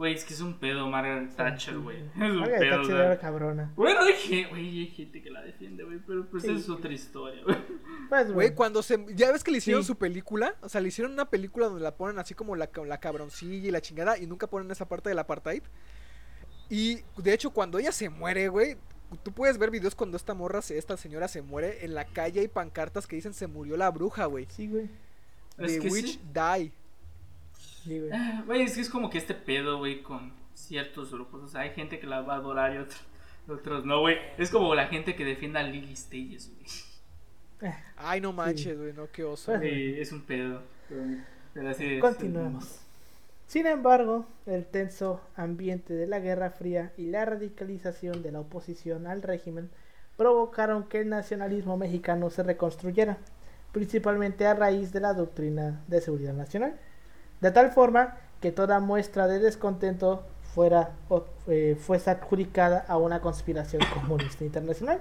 Speaker 2: Güey, es que es un pedo Margaret Thatcher, güey. Es un
Speaker 1: Margaret
Speaker 2: pedo,
Speaker 1: Thatcher era cabrona.
Speaker 2: Bueno, hay gente, güey, hay gente que la defiende, güey, pero pues
Speaker 1: Sí.
Speaker 2: es otra historia, güey.
Speaker 1: Pues,
Speaker 3: Güey, cuando se. Ya ves que le hicieron
Speaker 1: Sí.
Speaker 3: su película. O sea, le hicieron una película donde la ponen así como la, la cabroncilla y la chingada. Y nunca ponen esa parte del apartheid. Y de hecho, cuando ella se muere, güey. Tú puedes ver videos cuando esta morra, esta señora se muere. En la calle hay pancartas que dicen se murió la bruja, güey.
Speaker 1: Sí, güey.
Speaker 2: Es
Speaker 3: The
Speaker 2: que
Speaker 3: Witch
Speaker 2: sí.
Speaker 3: Die.
Speaker 1: Sí, güey.
Speaker 2: Ah, Güey, es que es como que este pedo, güey, con ciertos grupos. O sea, hay gente que la va a adorar y otros, otros no, güey. Es como la gente que defiende a Lily Stages, güey.
Speaker 3: Ay, no manches, güey, no, qué oso.
Speaker 1: Pues,
Speaker 2: Sí, es un pedo. Pero, pero así es.
Speaker 1: Continuemos. Sin embargo, el tenso ambiente de la Guerra Fría y la radicalización de la oposición al régimen provocaron que el nacionalismo mexicano se reconstruyera, principalmente a raíz de la doctrina de seguridad nacional, de tal forma que toda muestra de descontento fuera o, eh, fuese adjudicada a una conspiración comunista internacional,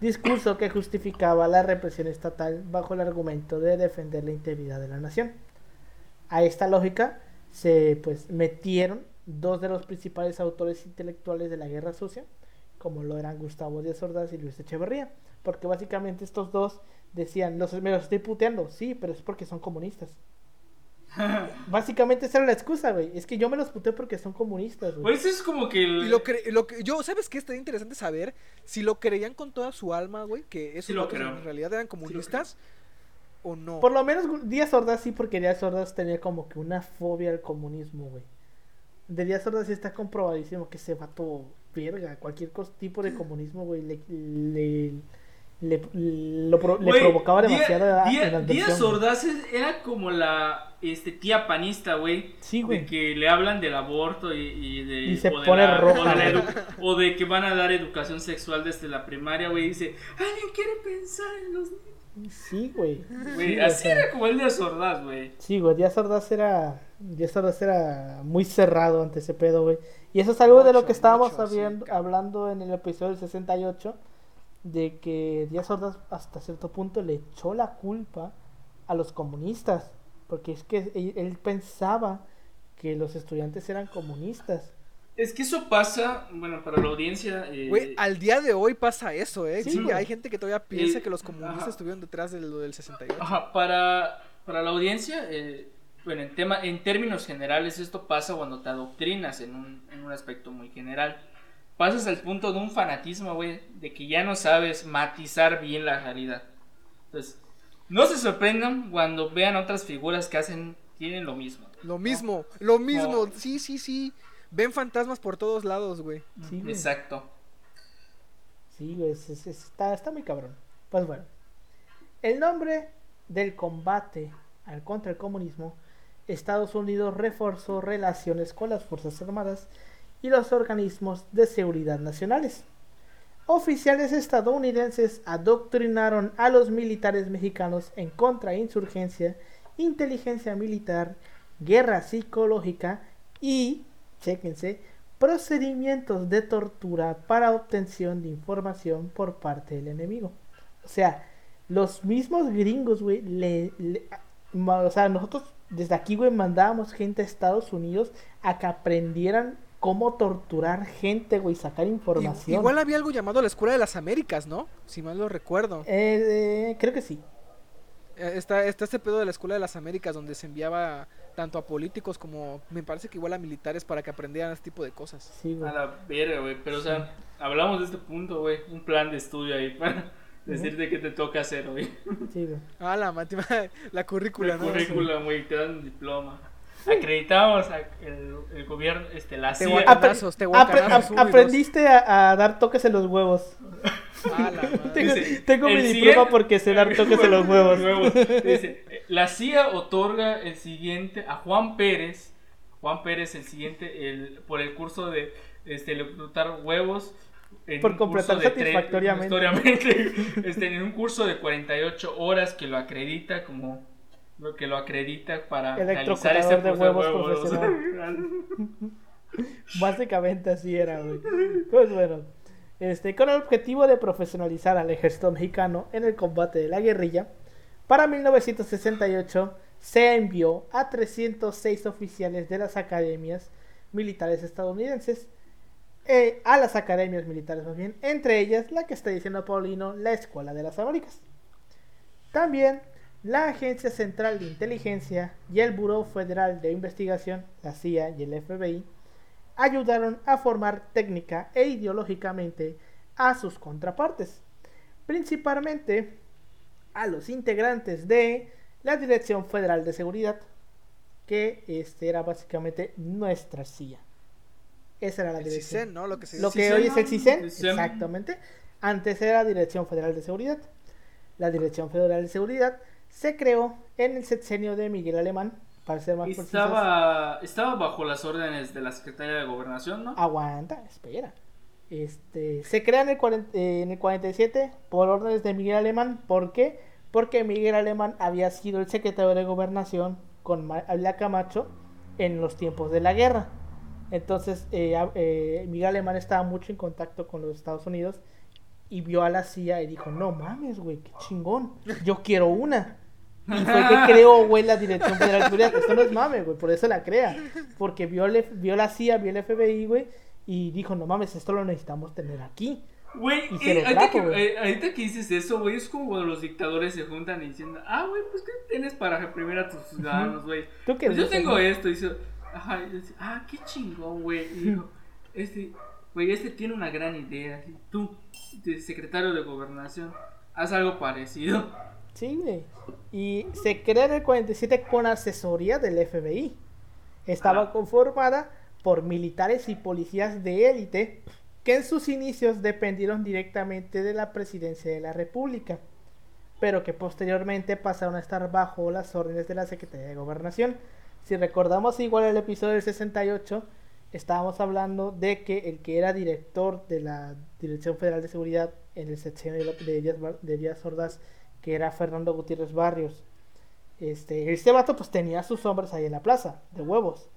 Speaker 1: discurso que justificaba la represión estatal bajo el argumento de defender la integridad de la nación. A esta lógica se pues metieron dos de los principales autores intelectuales de la Guerra Sucia, como lo eran Gustavo Díaz Ordaz y Luis Echeverría, porque básicamente estos dos decían, los, me los estoy puteando, sí, pero es porque son comunistas. Básicamente esa era la excusa, güey. Es que yo me los puteo porque son comunistas, güey.
Speaker 2: Pues es como que el...
Speaker 3: Y lo, cre- lo que yo, ¿sabes qué? Estaría interesante saber si lo creían con toda su alma, güey, que esos
Speaker 2: Sí lo
Speaker 3: vatos
Speaker 2: creo.
Speaker 3: en realidad eran comunistas, o no?
Speaker 1: Por lo menos Díaz Ordaz sí, porque Díaz Ordaz tenía como que una fobia al comunismo, güey. De Díaz Ordaz sí está comprobadísimo que ese vato, verga, cualquier tipo de comunismo, güey, le, le, le, lo pro- le
Speaker 2: Güey,
Speaker 1: provocaba demasiada
Speaker 2: Díaz. Ordaz era como la este, tía panista, güey.
Speaker 1: Sí,
Speaker 2: De
Speaker 1: güey.
Speaker 2: que le hablan del aborto y, y de.
Speaker 1: Y se
Speaker 2: o de
Speaker 1: pone
Speaker 2: la-
Speaker 1: roja,
Speaker 2: O de, o de que van a dar educación sexual desde la primaria, güey. y Dice: ¿Alguien quiere pensar en los niños?
Speaker 1: Sí, güey. Sí, o
Speaker 2: así
Speaker 1: sea,
Speaker 2: era como el Díaz Ordaz, güey.
Speaker 1: Sí, güey, Díaz Ordaz era, Díaz Ordaz era muy cerrado ante ese pedo, güey. Y eso es algo de lo
Speaker 3: Mucho,
Speaker 1: que estábamos
Speaker 3: mucho, sí,
Speaker 1: habiendo-
Speaker 3: cabrón.
Speaker 1: hablando en el episodio 68, de que Díaz Ordaz hasta cierto punto le echó la culpa a los comunistas, porque es que él, él pensaba que los estudiantes eran comunistas.
Speaker 2: Es que eso pasa, bueno, para la audiencia. eh,
Speaker 3: Güey, al día de hoy pasa eso, ¿eh?
Speaker 1: Sí,
Speaker 3: hay gente que todavía piensa
Speaker 2: Eh,
Speaker 3: que los comunistas
Speaker 2: ajá.
Speaker 3: estuvieron detrás de lo del 68.
Speaker 2: Ajá, para, para la audiencia, eh, bueno, en, tema, en términos generales, esto pasa cuando te adoctrinas en un, en un aspecto muy general. Pasas al punto de un fanatismo, güey, de que ya no sabes matizar bien la realidad. Entonces, no se sorprendan cuando vean otras figuras que hacen, tienen lo mismo.
Speaker 3: Lo mismo, lo mismo,
Speaker 2: No.
Speaker 3: sí, sí, sí. Ven fantasmas por todos lados, güey.
Speaker 1: Sí.
Speaker 2: Exacto.
Speaker 1: Sí, es- es- está, está muy cabrón. Pues bueno, el nombre del combate al contra el comunismo, Estados Unidos reforzó relaciones con las Fuerzas Armadas y los organismos de seguridad nacionales. Oficiales estadounidenses adoctrinaron a los militares mexicanos en contrainsurgencia, inteligencia militar, guerra psicológica y, chéquense, procedimientos de tortura para obtención de información por parte del enemigo. O sea, los mismos gringos, güey, le, o sea, nosotros desde aquí, güey, mandábamos gente a Estados Unidos a que aprendieran cómo torturar gente, güey, sacar información.
Speaker 3: Igual había algo llamado la Escuela de las Américas, ¿no? Si mal lo recuerdo.
Speaker 1: Eh, eh, creo que sí.
Speaker 3: Eh, Está, está este pedo de la Escuela de las Américas donde se enviaba tanto a políticos como me parece que igual a militares para que aprendieran este tipo de cosas.
Speaker 1: Sí, güey.
Speaker 2: A la verga, güey. Pero, o sea, hablamos de este punto, güey. Un plan de estudio ahí para decirte qué te toca hacer, güey.
Speaker 1: Sí, güey.
Speaker 3: Ah, la, la currícula,
Speaker 2: El
Speaker 3: ¿no?
Speaker 2: currículum, güey, te dan un diploma. Acreditamos a- el, el gobierno, este, la CIA.
Speaker 1: Apre- apre- aprendiste a, a dar toques en los huevos.
Speaker 3: Ah.
Speaker 1: Tengo,
Speaker 2: Dice,
Speaker 1: tengo mi diploma porque sé dar toques en los huevos.
Speaker 2: Dice, la CIA otorga el siguiente a Juan Pérez, Juan Pérez el siguiente, el, por el curso de este, reclutar huevos. En
Speaker 1: Por
Speaker 2: un
Speaker 1: completar
Speaker 2: tre-
Speaker 1: satisfactoriamente,
Speaker 2: este, en un curso de 48 horas que lo acredita como lo que lo acredita para realizar este
Speaker 1: Electrocutador de huevos profesional. Básicamente así era, güey. Pues bueno, este, con el objetivo de profesionalizar al ejército mexicano en el combate de la guerrilla, para 1968 se envió a 306 oficiales de las academias militares estadounidenses, eh, a las academias militares más bien, entre ellas la que está diciendo Paulino, la Escuela de las Américas. También la Agencia Central de Inteligencia y el Buró Federal de Investigación, la CIA y el FBI, ayudaron a formar técnica e ideológicamente a sus contrapartes, principalmente a los integrantes de la Dirección Federal de Seguridad, que este era básicamente nuestra CIA. Esa era la
Speaker 3: El
Speaker 1: dirección.
Speaker 3: CISEN, ¿no? Lo que se
Speaker 1: Lo que
Speaker 2: CISEN,
Speaker 1: hoy es el CISEN,
Speaker 2: CISEN.
Speaker 1: exactamente. Antes era la Dirección Federal de Seguridad. La Dirección Federal de Seguridad se creó en el sexenio de Miguel Alemán, para ser más precisos.
Speaker 2: Estaba, estaba bajo las órdenes de la Secretaría de Gobernación, ¿no?
Speaker 1: Aguanta, espera. Este, se crea en el, 40 eh, en el 47 por órdenes de Miguel Alemán. ¿Por qué? Porque Miguel Alemán había sido el secretario de Gobernación con Ávila Camacho en los tiempos de la guerra. Entonces, eh, eh, Miguel Alemán estaba mucho en contacto con los Estados Unidos y vio a la CIA y dijo, no mames, güey, qué chingón, yo quiero una. Y fue que creó, güey, la Dirección Federal de Seguridad. Esto no es mame, güey, por eso la crea. Porque vio, F- vio la CIA, vio el FBI, güey, y dijo, no mames, esto lo necesitamos tener aquí.
Speaker 2: Güey, eh, ahorita, que,
Speaker 1: güey.
Speaker 2: eh, ahorita que dices eso, güey, es como cuando los dictadores se juntan y diciendo, ah, güey, pues ¿qué tienes para reprimir a tus ciudadanos, güey?
Speaker 1: ¿Tú qué
Speaker 2: Pues yo tengo esto, y dice, ajá, y dice, ah, qué chingón, güey. Y dijo, este, güey, este tiene una gran idea. Tú, de secretario de gobernación, haz algo parecido.
Speaker 1: Sí, güey. Y se crea en el 47 con asesoría del FBI. Estaba conformada por militares y policías de élite que en sus inicios dependieron directamente de la presidencia de la República, pero que posteriormente pasaron a estar bajo las órdenes de la Secretaría de Gobernación. Si recordamos igual el episodio del 68, estábamos hablando de que el que era director de la Dirección Federal de Seguridad en el sexenio de, Díaz, de Díaz Ordaz, que era Fernando Gutiérrez Barrios, este, este vato pues tenía sus hombres ahí en la plaza, de huevos.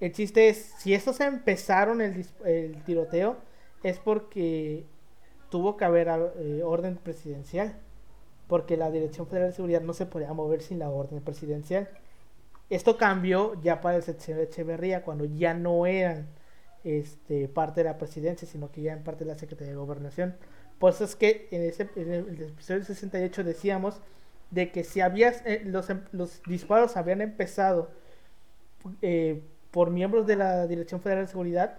Speaker 1: El chiste es, si estos empezaron el, el tiroteo, es porque tuvo que haber eh, orden presidencial. Porque la Dirección Federal de Seguridad no se podía mover sin la orden presidencial. Esto cambió ya para el sexenio de Echeverría, cuando ya no eran este, parte de la presidencia, sino que ya en parte de la Secretaría de Gobernación. Por eso es que en, ese, en el episodio 68 decíamos de que si había eh, los, em- los disparos habían empezado eh, por miembros de la Dirección Federal de Seguridad,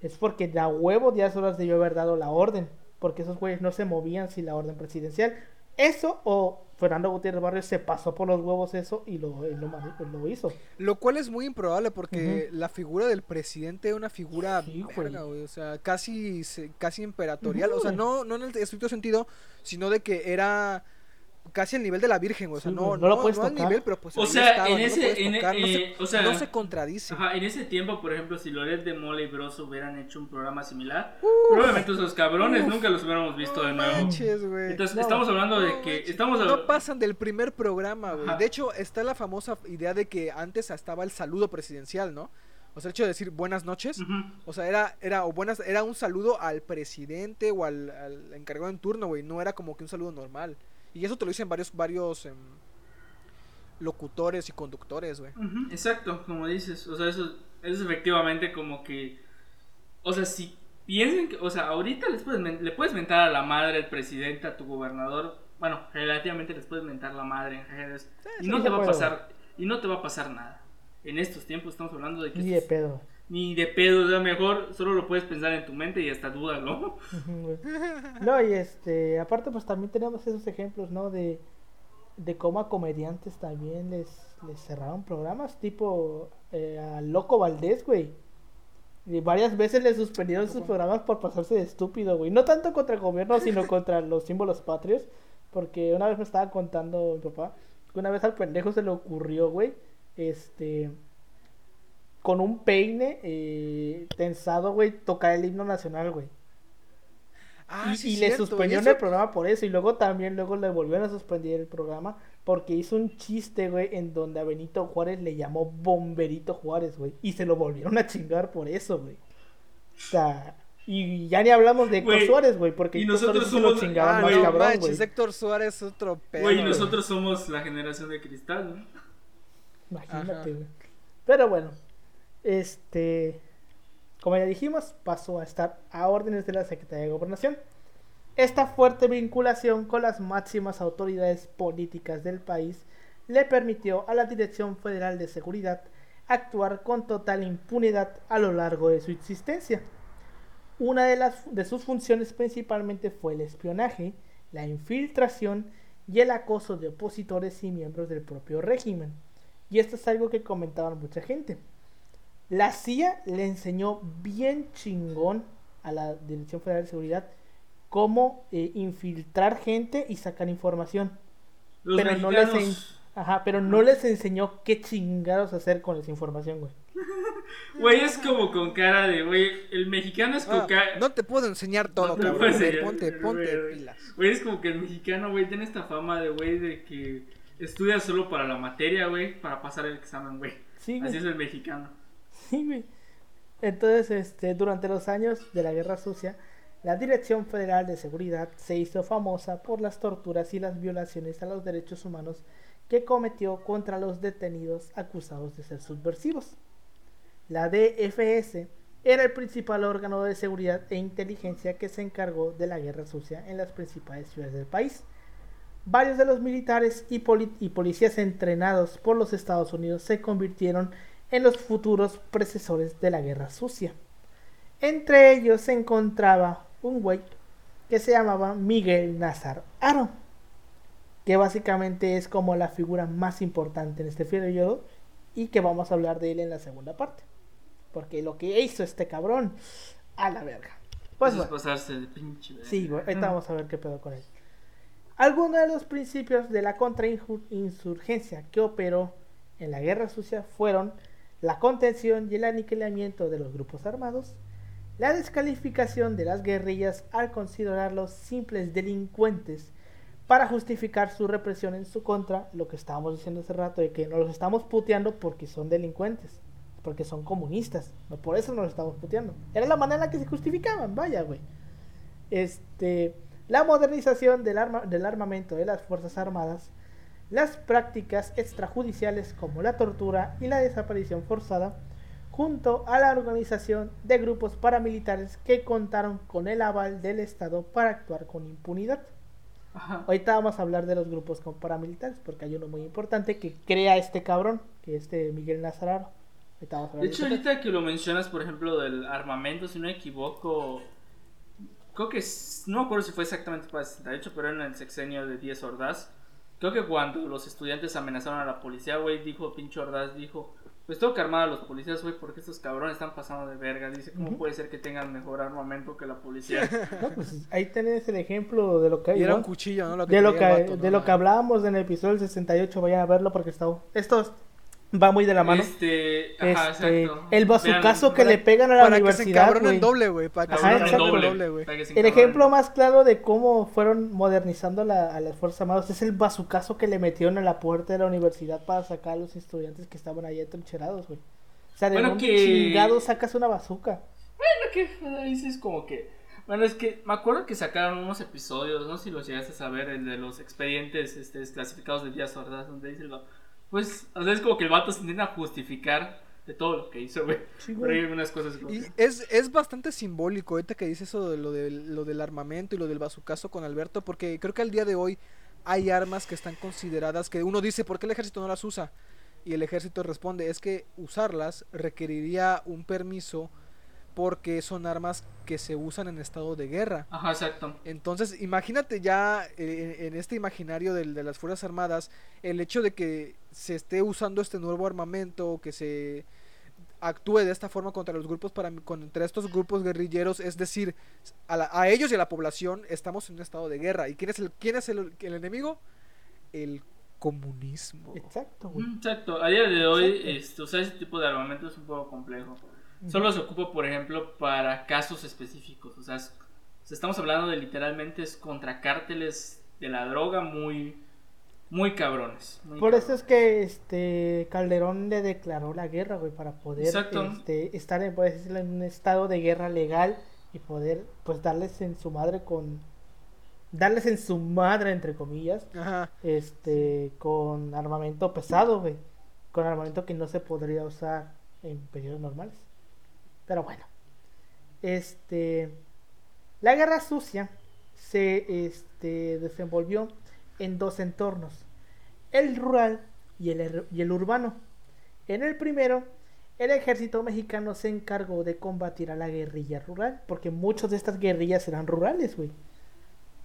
Speaker 1: es porque de a huevo Díaz Ordaz debió haber dado la orden, porque esos güeyes no se movían sin la orden presidencial. Eso o Fernando Gutiérrez Barrios se pasó por los huevos eso y lo, lo, hizo.
Speaker 3: Lo cual es muy improbable porque la figura del presidente es una figura
Speaker 1: Sí, güey.
Speaker 3: verga, güey, o sea, casi casi imperatorial, o sea, no no en el estricto sentido, sino de que era casi al nivel de la Virgen, güey, o sea,
Speaker 1: Sí,
Speaker 3: no no,
Speaker 1: no lo puedes
Speaker 3: no al
Speaker 1: tocar.
Speaker 3: nivel, pero pues
Speaker 2: O sea,
Speaker 3: estaba,
Speaker 2: en
Speaker 3: no
Speaker 2: ese-
Speaker 3: puedes
Speaker 2: en-
Speaker 3: tocar, no,
Speaker 2: eh,
Speaker 3: se,
Speaker 2: o sea,
Speaker 3: no se contradice.
Speaker 2: Ajá, en ese tiempo, por ejemplo, si Loret de Mola y Bros hubieran hecho un programa similar,
Speaker 3: Uf.
Speaker 2: probablemente esos cabrones
Speaker 3: Uf.
Speaker 2: nunca los hubiéramos visto de
Speaker 3: No
Speaker 2: nuevo.
Speaker 3: manches, güey.
Speaker 2: Entonces,
Speaker 1: No.
Speaker 2: estamos hablando de
Speaker 3: No
Speaker 2: que
Speaker 3: manches,
Speaker 2: estamos
Speaker 3: no pasan del primer programa, güey.
Speaker 2: Ajá.
Speaker 3: De hecho, está la famosa idea de que antes estaba el saludo presidencial, ¿no? O sea, el hecho de decir buenas noches.
Speaker 2: Ujú.
Speaker 3: O sea, era, era, o buenas, era un saludo al presidente o al, al encargado en turno, güey. No era como que un saludo normal. Y eso te lo dicen varios, varios em, locutores y conductores, güey.
Speaker 2: Exacto, como dices, o sea, eso, eso es efectivamente como que, o sea, si piensen que, o sea, ahorita les puedes, le puedes mentar a la madre al presidente, a tu gobernador, bueno, relativamente les puedes mentar la madre en redes, y no te va a pasar, y no te va a pasar nada. En estos tiempos estamos hablando de que
Speaker 1: Ni de pedo.
Speaker 2: Ni de pedo, o sea, mejor solo lo puedes pensar en tu mente y hasta dúdalo.
Speaker 1: Ujú, güey. No, y este, aparte pues también tenemos esos ejemplos, ¿no? De, de cómo a comediantes también les, les cerraron programas, tipo eh, a Loco Valdés, güey. Y varias veces le suspendieron sus programas por pasarse de estúpido, güey. No tanto contra el gobierno, sino contra los símbolos patrios. Porque una vez me estaba contando mi papá que una vez al pendejo se le ocurrió, güey, este, con un peine eh, tensado, güey, tocar el himno nacional, güey.
Speaker 3: Ah,
Speaker 1: y,
Speaker 3: sí,
Speaker 1: y le suspendieron
Speaker 3: eso-
Speaker 1: el programa por eso. Y luego también luego le volvieron a suspender el programa porque hizo un chiste, güey, en donde a Benito Juárez le llamó Bomberito Juárez, güey. Y se lo volvieron a chingar por eso, güey. O sea, y ya ni hablamos de Héctor Suárez, güey, porque
Speaker 2: y
Speaker 1: Héctor
Speaker 2: nosotros
Speaker 1: lo chingaban
Speaker 3: Ah,
Speaker 1: más
Speaker 3: no
Speaker 1: cabrón, güey.
Speaker 3: Héctor Suárez es otro pedo.
Speaker 2: Güey, y nosotros somos la generación de cristal, ¿no?
Speaker 1: Imagínate, güey. Pero bueno, este, como ya dijimos, pasó a estar a órdenes de la Secretaría de Gobernación. Esta fuerte vinculación con las máximas autoridades políticas del país le permitió a la Dirección Federal de Seguridad actuar con total impunidad a lo largo de su existencia. Una de, las, de sus funciones principalmente fue el espionaje, la infiltración y el acoso de opositores y miembros del propio régimen. Y esto es algo que comentaban mucha gente. La CIA le enseñó bien chingón a la Dirección Federal de Seguridad cómo eh, infiltrar gente y sacar información.
Speaker 2: Los
Speaker 1: pero no les
Speaker 2: mexicanos,
Speaker 1: en- Ajá, pero no les enseñó qué chingados hacer con esa información, güey.
Speaker 2: güey, es como con cara de, güey, el mexicano es con
Speaker 3: Ah,
Speaker 2: cara...
Speaker 3: no te puedo enseñar todo,
Speaker 2: No te
Speaker 3: cabrón.
Speaker 2: enseñar,
Speaker 3: ponte, ponte
Speaker 2: güey.
Speaker 3: pilas.
Speaker 2: Güey, es como que el mexicano, güey, tiene esta fama de, güey, de que estudia solo para la materia, güey, para pasar el examen, güey.
Speaker 1: Sí, güey.
Speaker 2: Así es el mexicano.
Speaker 1: Entonces, este, durante los años de la Guerra Sucia, la Dirección Federal de Seguridad se hizo famosa por las torturas y las violaciones a los derechos humanos que cometió contra los detenidos acusados de ser subversivos. La DFS era el principal órgano de seguridad e inteligencia que se encargó de la Guerra Sucia en las principales ciudades del país. Varios de los militares y, y policías entrenados por los Estados Unidos se convirtieron en los futuros predecesores de la Guerra Sucia. Entre ellos se encontraba un güey que se llamaba Miguel Nazar Aro. que básicamente es como la figura más importante en este periodo y que vamos a hablar de él en la segunda parte. Porque lo que hizo este cabrón, a la verga. Pues bueno,
Speaker 2: pasarse de pinche verga.
Speaker 1: sí, güey, ahorita vamos a ver qué pedo con él. Algunos de los principios de la contrainsurgencia que operó en la Guerra Sucia fueron la contención y el aniquilamiento de los grupos armados, la descalificación de las guerrillas al considerarlos simples delincuentes para justificar su represión en su contra, lo que estábamos diciendo hace rato, de que nos los estamos puteando porque son delincuentes, porque son comunistas, no por eso nos los estamos puteando. Era la manera en la que se justificaban, vaya, güey. Este, la modernización del, arma, del armamento de las Fuerzas Armadas, las prácticas extrajudiciales como la tortura y la desaparición forzada, junto a la organización de grupos paramilitares que contaron con el aval del Estado para actuar con impunidad.
Speaker 2: Ajá.
Speaker 1: Ahorita vamos a hablar de los grupos con paramilitares, porque hay uno muy importante que crea este cabrón, que es este Miguel Nazararo.
Speaker 2: De hecho, ahorita que lo mencionas, por ejemplo, del armamento, si no me equivoco, creo que no me acuerdo si fue exactamente para el 68, pero era en el sexenio de 10 Ordaz. Creo que cuando los estudiantes amenazaron a la policía, güey, dijo, pinche Ordaz, dijo, pues tengo que armar a los policías, güey, porque estos cabrones están pasando de verga. Dice, ¿cómo puede ser que tengan mejor armamento que la policía?
Speaker 1: No, pues ahí tenés el ejemplo de lo que
Speaker 3: Y era un cuchillo, ¿no?
Speaker 1: de lo que,
Speaker 3: traía el vato,
Speaker 1: de
Speaker 3: ¿no?
Speaker 1: lo que hablábamos en el episodio del 68, vayan a verlo porque está esto va muy de la mano.
Speaker 2: Este, ajá,
Speaker 1: Este,
Speaker 2: exacto.
Speaker 1: el bazucazo que
Speaker 3: para-
Speaker 1: le pegan a la
Speaker 3: Para que se
Speaker 1: universidad,
Speaker 3: encabronen
Speaker 1: güey.
Speaker 3: doble, güey. Para que
Speaker 1: Ajá,
Speaker 3: se
Speaker 2: doble,
Speaker 3: güey.
Speaker 2: para que se
Speaker 1: El ejemplo más claro de cómo fueron modernizando la- a las Fuerzas Armadas es el bazucazo que le metieron a la puerta de la universidad para sacar a los estudiantes que estaban ahí atrincherados, güey. O sea, de
Speaker 2: Bueno, que-
Speaker 1: chingado sacas una bazuca.
Speaker 2: Bueno, que ahí sí es como que. Bueno, es que me acuerdo que sacaron unos episodios, no sé si los llegaste a saber, el de los expedientes este, desclasificados de Díaz Ordaz, donde dice lo. Pues, o sea, es como que el vato se intenta justificar de todo lo que hizo, güey.
Speaker 1: Sí,
Speaker 2: Pero hay
Speaker 1: güey.
Speaker 2: unas cosas como.
Speaker 3: Y es, es bastante simbólico ahorita que dice eso de lo, del, lo del armamento y lo del bazucazo con Alberto, porque creo que al día de hoy hay armas que están consideradas que uno dice, ¿por qué el ejército no las usa? Y el ejército responde, es que usarlas requeriría un permiso porque son armas que se usan en estado de guerra.
Speaker 2: Ajá, exacto.
Speaker 3: Entonces, imagínate ya eh, en este imaginario del- de las Fuerzas Armadas el hecho de que se esté usando este nuevo armamento, que se actúe de esta forma contra los grupos para contra estos grupos guerrilleros, es decir, a, la- a ellos y a la población estamos en un estado de guerra. ¿Y quién es el quién es el, el enemigo? El comunismo.
Speaker 1: Exacto, güey.
Speaker 2: Mm, Exacto. A día de hoy, este, usar ese tipo de armamento es un poco complejo. Solo se ocupa, por ejemplo, para casos específicos. O sea, es- o sea, estamos hablando de literalmente es contra cárteles de la droga muy, muy cabrones. muy
Speaker 1: Por eso
Speaker 2: cabrones.
Speaker 1: es que este Calderón le declaró la guerra, güey, para poder este, estar en, decirlo, en un estado de guerra legal y poder pues darles en su madre con darles en su madre entre comillas,
Speaker 3: Ajá.
Speaker 1: este con armamento pesado, güey, con armamento que no se podría usar en periodos normales. Pero bueno. Este la guerra sucia se este, desenvolvió en dos entornos, el rural y el, er- y el urbano. En el primero, el ejército mexicano se encargó de combatir a la guerrilla rural, porque muchas de estas guerrillas eran rurales, güey.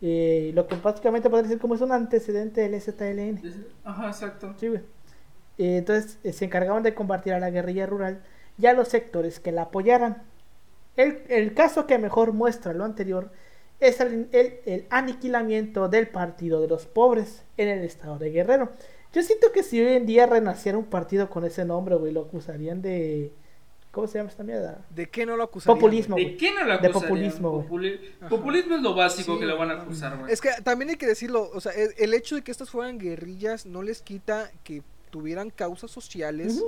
Speaker 1: Eh, lo que prácticamente podría decir como es un antecedente del ZLN.
Speaker 2: Ajá, exacto.
Speaker 1: Sí, güey. Eh, entonces eh, se encargaban de combatir a la guerrilla rural y a los sectores que la apoyaran. El, el caso que mejor muestra lo anterior es el, el- el aniquilamiento del Partido de los Pobres en el estado de Guerrero. Yo siento que si hoy en día renaciera un partido con ese nombre, güey, lo acusarían de... ¿Cómo se llama esta mierda?
Speaker 3: ¿De qué no lo acusarían?
Speaker 1: Populismo.
Speaker 2: ¿De
Speaker 1: güey.
Speaker 2: qué no lo
Speaker 1: De
Speaker 2: acusarían?
Speaker 1: populismo, güey.
Speaker 2: Populi-
Speaker 3: Ajá.
Speaker 2: Populismo es lo básico
Speaker 3: Sí,
Speaker 2: que le van a acusar, güey.
Speaker 3: Es que también hay que decirlo, o sea, el, el hecho de que estas fueran guerrillas no les quita que tuvieran causas sociales.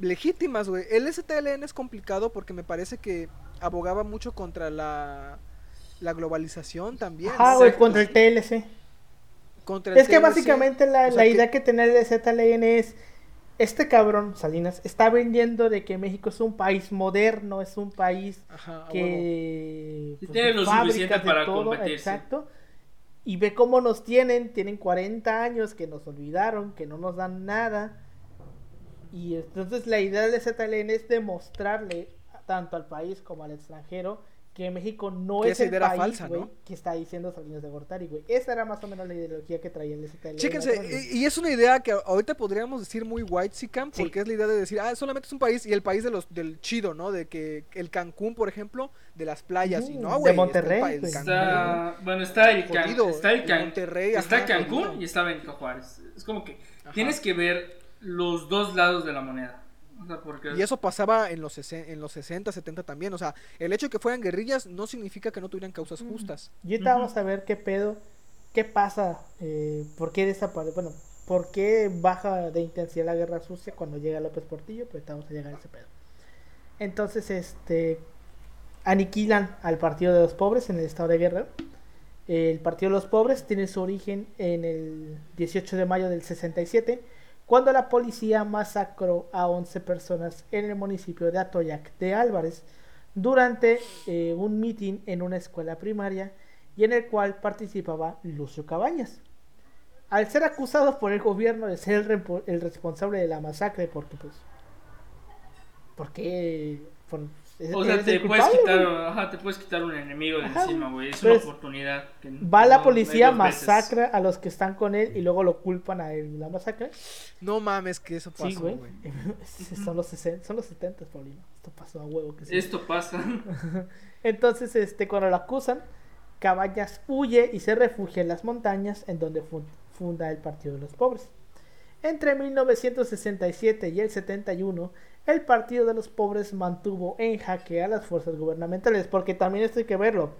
Speaker 3: Legítimas, güey. El STLN es complicado porque me parece que abogaba mucho contra la, la globalización también.
Speaker 1: Ajá, güey, contra el TLC.
Speaker 3: Contra el
Speaker 1: Es que
Speaker 3: TLC.
Speaker 1: básicamente la,
Speaker 3: o sea
Speaker 1: la
Speaker 3: que-
Speaker 1: idea que tenía el ZLN es, este cabrón, Salinas, está vendiendo de que México es un país moderno, es un país
Speaker 3: Ajá,
Speaker 1: que... Pues,
Speaker 2: tiene lo
Speaker 1: fábricas,
Speaker 2: suficiente
Speaker 1: de
Speaker 2: para
Speaker 1: todo. Exacto. Y ve cómo nos tienen, tienen 40 años, que nos olvidaron, que no nos dan nada. Y entonces la idea del ZLN es demostrarle tanto al país como al extranjero que México no
Speaker 3: Que
Speaker 1: es
Speaker 3: esa
Speaker 1: el
Speaker 3: idea era
Speaker 1: país,
Speaker 3: falsa,
Speaker 1: güey,
Speaker 3: ¿no?
Speaker 1: que está diciendo Salinas de Gortari, güey. Esa era más o menos la ideología que traía el STL.
Speaker 3: Chéquense, y, y es una idea que ahorita podríamos decir muy white sican
Speaker 1: Sí.
Speaker 3: porque es la idea de decir, ah, solamente es un país y el país de los del chido, ¿no? De que el Cancún, por ejemplo, de las playas y no,
Speaker 1: de
Speaker 3: güey. el
Speaker 1: Monterrey.
Speaker 3: Cancún.
Speaker 2: Está, bueno, está el, Can-
Speaker 3: Jodido,
Speaker 2: está el,
Speaker 3: el
Speaker 2: Can-
Speaker 3: Monterrey,
Speaker 2: está
Speaker 3: ajá,
Speaker 2: Cancún y está Benito Juárez. Es como que
Speaker 3: Ajá.
Speaker 2: tienes que ver los dos lados de la moneda. O sea, porque
Speaker 3: Y eso pasaba en los, sesen- en los 60, 70 también. O sea, el hecho de que fueran guerrillas no significa que no tuvieran causas justas.
Speaker 1: Y ahorita vamos a ver qué pedo, qué pasa, eh, por qué desaparece, bueno, por qué baja de intensidad la guerra sucia cuando llega López Portillo, pues vamos a llegar a ese pedo. Entonces, este, aniquilan al Partido de los Pobres en el estado de Guerrero. El Partido de los Pobres tiene su origen en el 18 de mayo del 67, cuando la policía masacró a 11 personas en el municipio de Atoyac de Álvarez durante eh, un mitin en una escuela primaria y en el cual participaba Lucio Cabañas. Al ser acusado por el gobierno de ser el, responsable de la masacre, porque pues, por-
Speaker 2: O sea, te puedes, quitar, ajá, te puedes quitar un enemigo de
Speaker 1: Ajá,
Speaker 2: encima, güey. Es una
Speaker 1: es-
Speaker 2: oportunidad. Que
Speaker 1: Va la policía,
Speaker 2: veces.
Speaker 1: masacra a los que están con él y luego lo culpan a él la masacre.
Speaker 3: No mames que eso pasó,
Speaker 1: güey. son los 60, son los 70, Paulino. Esto pasó a huevo que sí.
Speaker 2: Esto pasa.
Speaker 1: Entonces, este, cuando lo acusan, Cabañas huye y se refugia en las montañas en donde fun- funda el Partido de los Pobres. Entre 1967 y el 71, el Partido de los Pobres mantuvo en jaque a las fuerzas gubernamentales, porque también esto hay que verlo.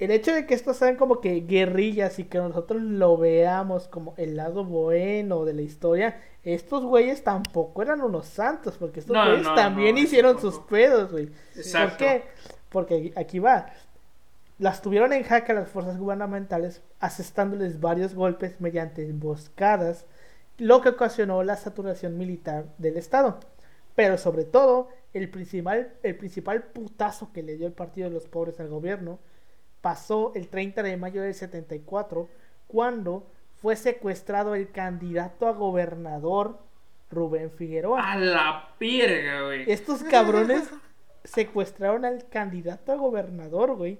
Speaker 1: El hecho de que estos sean como que guerrillas y que nosotros lo veamos como el lado bueno de la historia, estos güeyes tampoco eran unos santos, porque estos
Speaker 2: No,
Speaker 1: güeyes
Speaker 2: no,
Speaker 1: también
Speaker 2: no,
Speaker 1: hicieron sus pedos, güey.
Speaker 2: Exacto.
Speaker 1: ¿Por qué? Porque aquí va. Las tuvieron en jaque a las fuerzas gubernamentales, asestándoles varios golpes mediante emboscadas, lo que ocasionó la saturación militar del Estado. Pero sobre todo, el principal, el principal putazo que le dio el Partido de los Pobres al gobierno pasó el 30 de mayo del 74, cuando fue secuestrado el candidato a gobernador Rubén Figueroa.
Speaker 2: A la verga, güey.
Speaker 1: Estos cabrones secuestraron al candidato a gobernador, güey.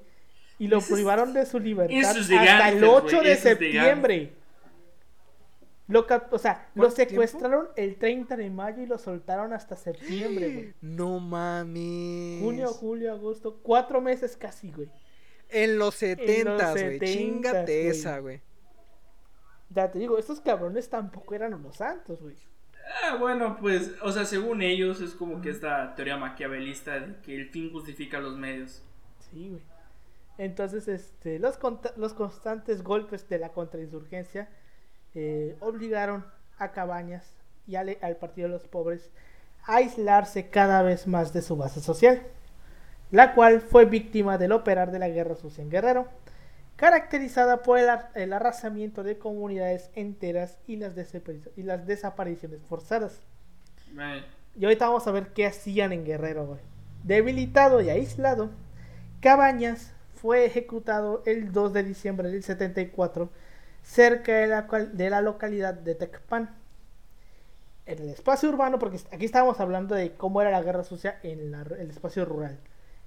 Speaker 1: Y lo privaron de su libertad
Speaker 2: es
Speaker 1: hasta el
Speaker 2: gangsters,
Speaker 1: 8
Speaker 2: güey,
Speaker 1: de
Speaker 2: eso es de
Speaker 1: septiembre. Lo cap- o sea, lo secuestraron el 30 de mayo y lo soltaron hasta septiembre, güey.
Speaker 3: No mames.
Speaker 1: Junio, julio, agosto, cuatro meses casi, güey.
Speaker 3: En los 70, güey.
Speaker 1: 70s,
Speaker 3: Chingate esa, güey.
Speaker 1: Ya te digo, estos cabrones tampoco eran unos santos, güey.
Speaker 2: Ah, bueno, pues, o sea, según ellos es como que esta teoría maquiavelista de que el fin justifica los medios.
Speaker 1: Sí, güey. Entonces, este, los, los constantes golpes de la contrainsurgencia eh, obligaron a Cabañas y al, al Partido de los Pobres a aislarse cada vez más de su base social, la cual fue víctima del operar de la guerra sucia en Guerrero, caracterizada por el, ar- el arrasamiento de comunidades enteras y las, desapari- y las desapariciones forzadas. Y ahorita vamos a ver qué hacían en Guerrero, güey. Debilitado y aislado, Cabañas fue ejecutado el 2 de diciembre del 74 cerca de la, de la localidad de Tecpan. En el espacio urbano, porque aquí estábamos hablando de cómo era la guerra sucia en el espacio rural.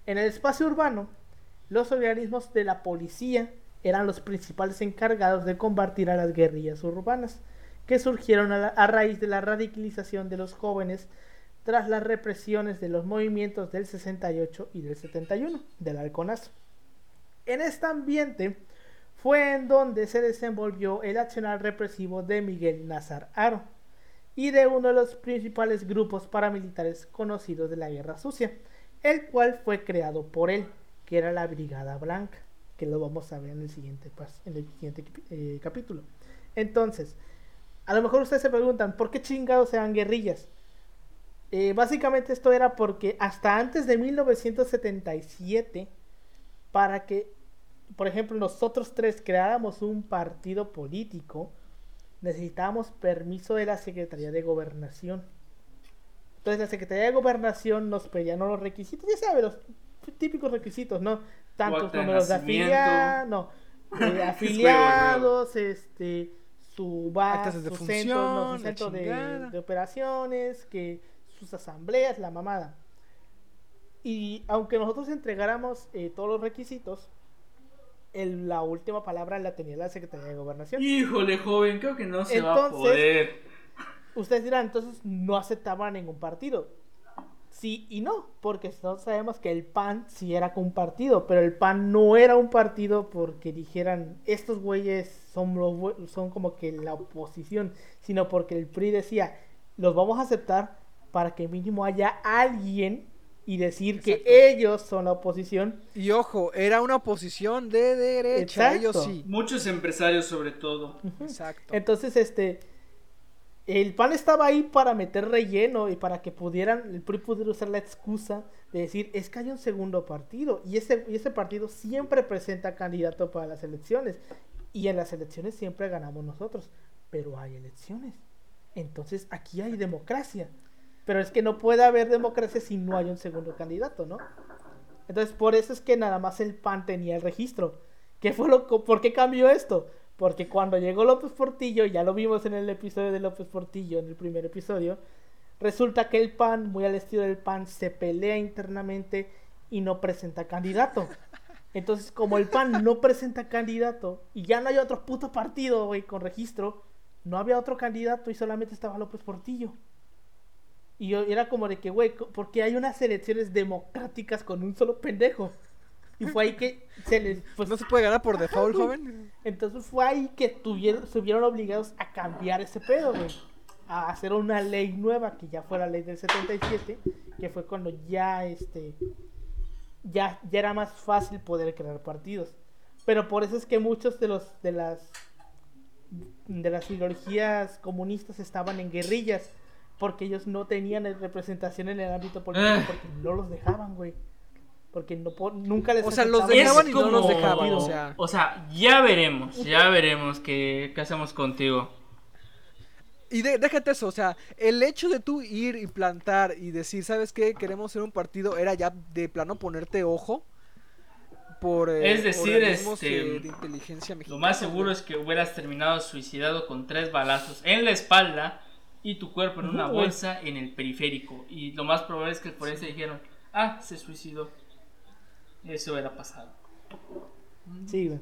Speaker 1: En el espacio urbano, los organismos de la policía eran los principales encargados de combatir a las guerrillas urbanas, que surgieron a, a raíz de la radicalización de los jóvenes tras las represiones de los movimientos del 68 y del 71, del halconazo. En este ambiente fue en donde se desenvolvió el accionar represivo de Miguel Nazar Aro y de uno de los principales grupos paramilitares conocidos de la Guerra Sucia, el cual fue creado por él, que era la Brigada Blanca, que lo vamos a ver en el siguiente, en el siguiente eh, capítulo. Entonces, a lo mejor ustedes se preguntan, ¿por qué chingados eran guerrillas? Eh, básicamente esto era porque hasta antes de 1977, para que, por ejemplo, nosotros tres creáramos un partido político, necesitábamos permiso de la Secretaría de Gobernación. Entonces la Secretaría de Gobernación nos pedía no los requisitos, ya sabes, los típicos requisitos, ¿no? Tantos números de afiliados, no, eh, afiliados, este, su base,
Speaker 3: de
Speaker 1: su centro, no, su
Speaker 3: la
Speaker 1: centro de,
Speaker 3: chingada.
Speaker 1: de operaciones, que sus asambleas, la mamada. Y aunque nosotros entregáramos eh, todos los requisitos, el- la última palabra la tenía la Secretaría de Gobernación.
Speaker 2: Híjole, joven, creo que no se va a
Speaker 1: Entonces-
Speaker 2: poder.
Speaker 1: Ustedes dirán, entonces no aceptaban ningún partido. Sí y no, porque todos sabemos que el PAN sí era un partido, pero el PAN no era un partido porque dijeran, estos güeyes son, los son como que la oposición, sino porque el PRI decía, los vamos a aceptar para que mínimo haya alguien y decir
Speaker 3: Exacto.
Speaker 1: que ellos son la oposición.
Speaker 3: Y ojo, era una oposición de derecha, ellos
Speaker 1: Exacto.
Speaker 3: sí.
Speaker 2: Muchos empresarios, sobre todo.
Speaker 3: Exacto.
Speaker 1: Entonces, este, el PAN estaba ahí para meter relleno y para que pudieran, el PRI pudiera usar la excusa de decir, es que hay un segundo partido y ese, y ese partido siempre presenta candidato para las elecciones y en las elecciones siempre ganamos nosotros, pero hay elecciones. Entonces aquí hay democracia, pero es que no puede haber democracia si no hay un segundo candidato, ¿no? Entonces por eso es que nada más el PAN tenía el registro. ¿Qué fue lo, ¿Por qué cambió esto? Porque cuando llegó López Portillo, ya lo vimos en el episodio de López Portillo, en el primer episodio, resulta que el PAN, muy al estilo del PAN, se pelea internamente y no presenta candidato. Entonces, como el PAN no presenta candidato y ya no hay otro puto partido, güey, con registro, no había otro candidato y solamente estaba López Portillo. Y yo era como de que, güey, co- porque hay unas elecciones democráticas con un solo pendejo. Y fue ahí que se les... Pues,
Speaker 3: ¿No se puede ganar por default, joven?
Speaker 1: entonces fue ahí que tuvieron, se vieron obligados a cambiar ese pedo, güey. A hacer una ley nueva, que ya fue la ley del 77, que fue cuando ya, este, ya, ya era más fácil poder crear partidos. Pero por eso es que muchos de los, de las, de las ideologías comunistas estaban en guerrillas, porque ellos no tenían representación en el ámbito político,
Speaker 2: Ah.
Speaker 1: porque no los dejaban, güey. Porque no, po- nunca les
Speaker 3: O sea, los dejaban y no los dejaban, o sea.
Speaker 2: o sea, ya veremos, ya veremos qué, qué hacemos contigo.
Speaker 3: Y de- déjate eso, o sea, el hecho de tú ir y plantar y decir, ¿sabes qué? Queremos ser un partido, era ya de plano ponerte ojo por eh,
Speaker 2: Es decir, este,
Speaker 3: eh, de inteligencia
Speaker 2: Lo más seguro es que hubieras terminado suicidado con tres balazos en la espalda y tu cuerpo en una bolsa en el periférico. Y lo más probable es que el forense dijeron, ah, se suicidó. Eso hubiera pasado.
Speaker 1: Sí, güey.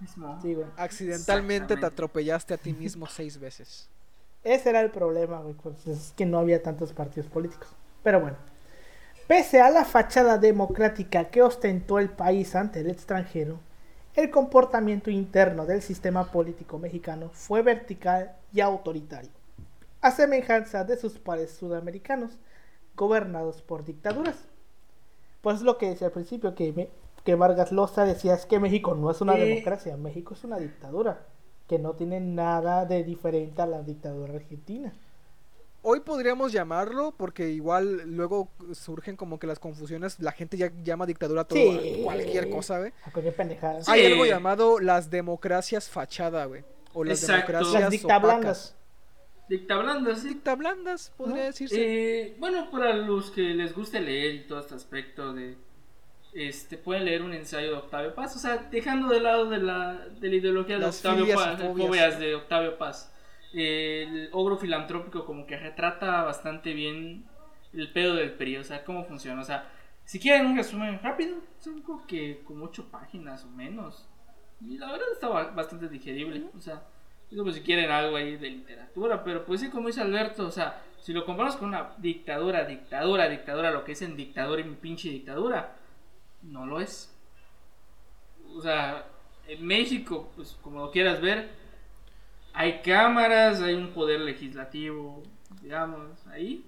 Speaker 2: Mismo.
Speaker 1: Sí, güey.
Speaker 3: Accidentalmente te atropellaste a ti mismo seis veces.
Speaker 1: Ese era el problema, güey, pues es que no había tantos partidos políticos. Pero bueno, pese a la fachada democrática que ostentó el país ante el extranjero, el comportamiento interno del sistema político mexicano fue vertical y autoritario, a semejanza de sus pares sudamericanos, gobernados por dictaduras. Pues es lo que decía al principio, que, me- que Vargas Llosa decía es que México no es una
Speaker 2: Eh.
Speaker 1: democracia, México es una dictadura, que no tiene nada de diferente a la dictadura argentina.
Speaker 3: Hoy podríamos llamarlo, porque igual luego surgen como que las confusiones, la gente ya llama dictadura a todo,
Speaker 1: Sí.
Speaker 3: cualquier cosa, güey.
Speaker 1: A cualquier pendejada.
Speaker 2: Sí.
Speaker 3: Hay algo llamado las democracias fachada, güey. O las
Speaker 2: Exacto.
Speaker 3: democracias
Speaker 1: Las dictablandas.
Speaker 2: Sí.
Speaker 3: Dictablandas, podría
Speaker 1: ¿No?
Speaker 3: decirse.
Speaker 2: Eh, bueno, para los que les guste leer y todo este aspecto de este pueden leer un ensayo de Octavio Paz, o sea, dejando de lado de la, de la ideología de Octavio Paz,
Speaker 3: fobias.
Speaker 2: de Octavio Paz. El ogro filantrópico como que retrata bastante bien el pedo del PRI, o sea, cómo funciona, o sea, si quieren un resumen rápido, son como que como ocho páginas o menos. Y la verdad está ba- bastante digerible, o sea, pues si quieren algo ahí de literatura, pero pues sí, como dice Alberto, o sea, si lo comparamos con una dictadura, dictadura, dictadura, lo que es en dictadura y mi pinche dictadura, no lo es. O sea, en México, pues como lo quieras ver, hay cámaras, hay un poder legislativo, digamos, ahí,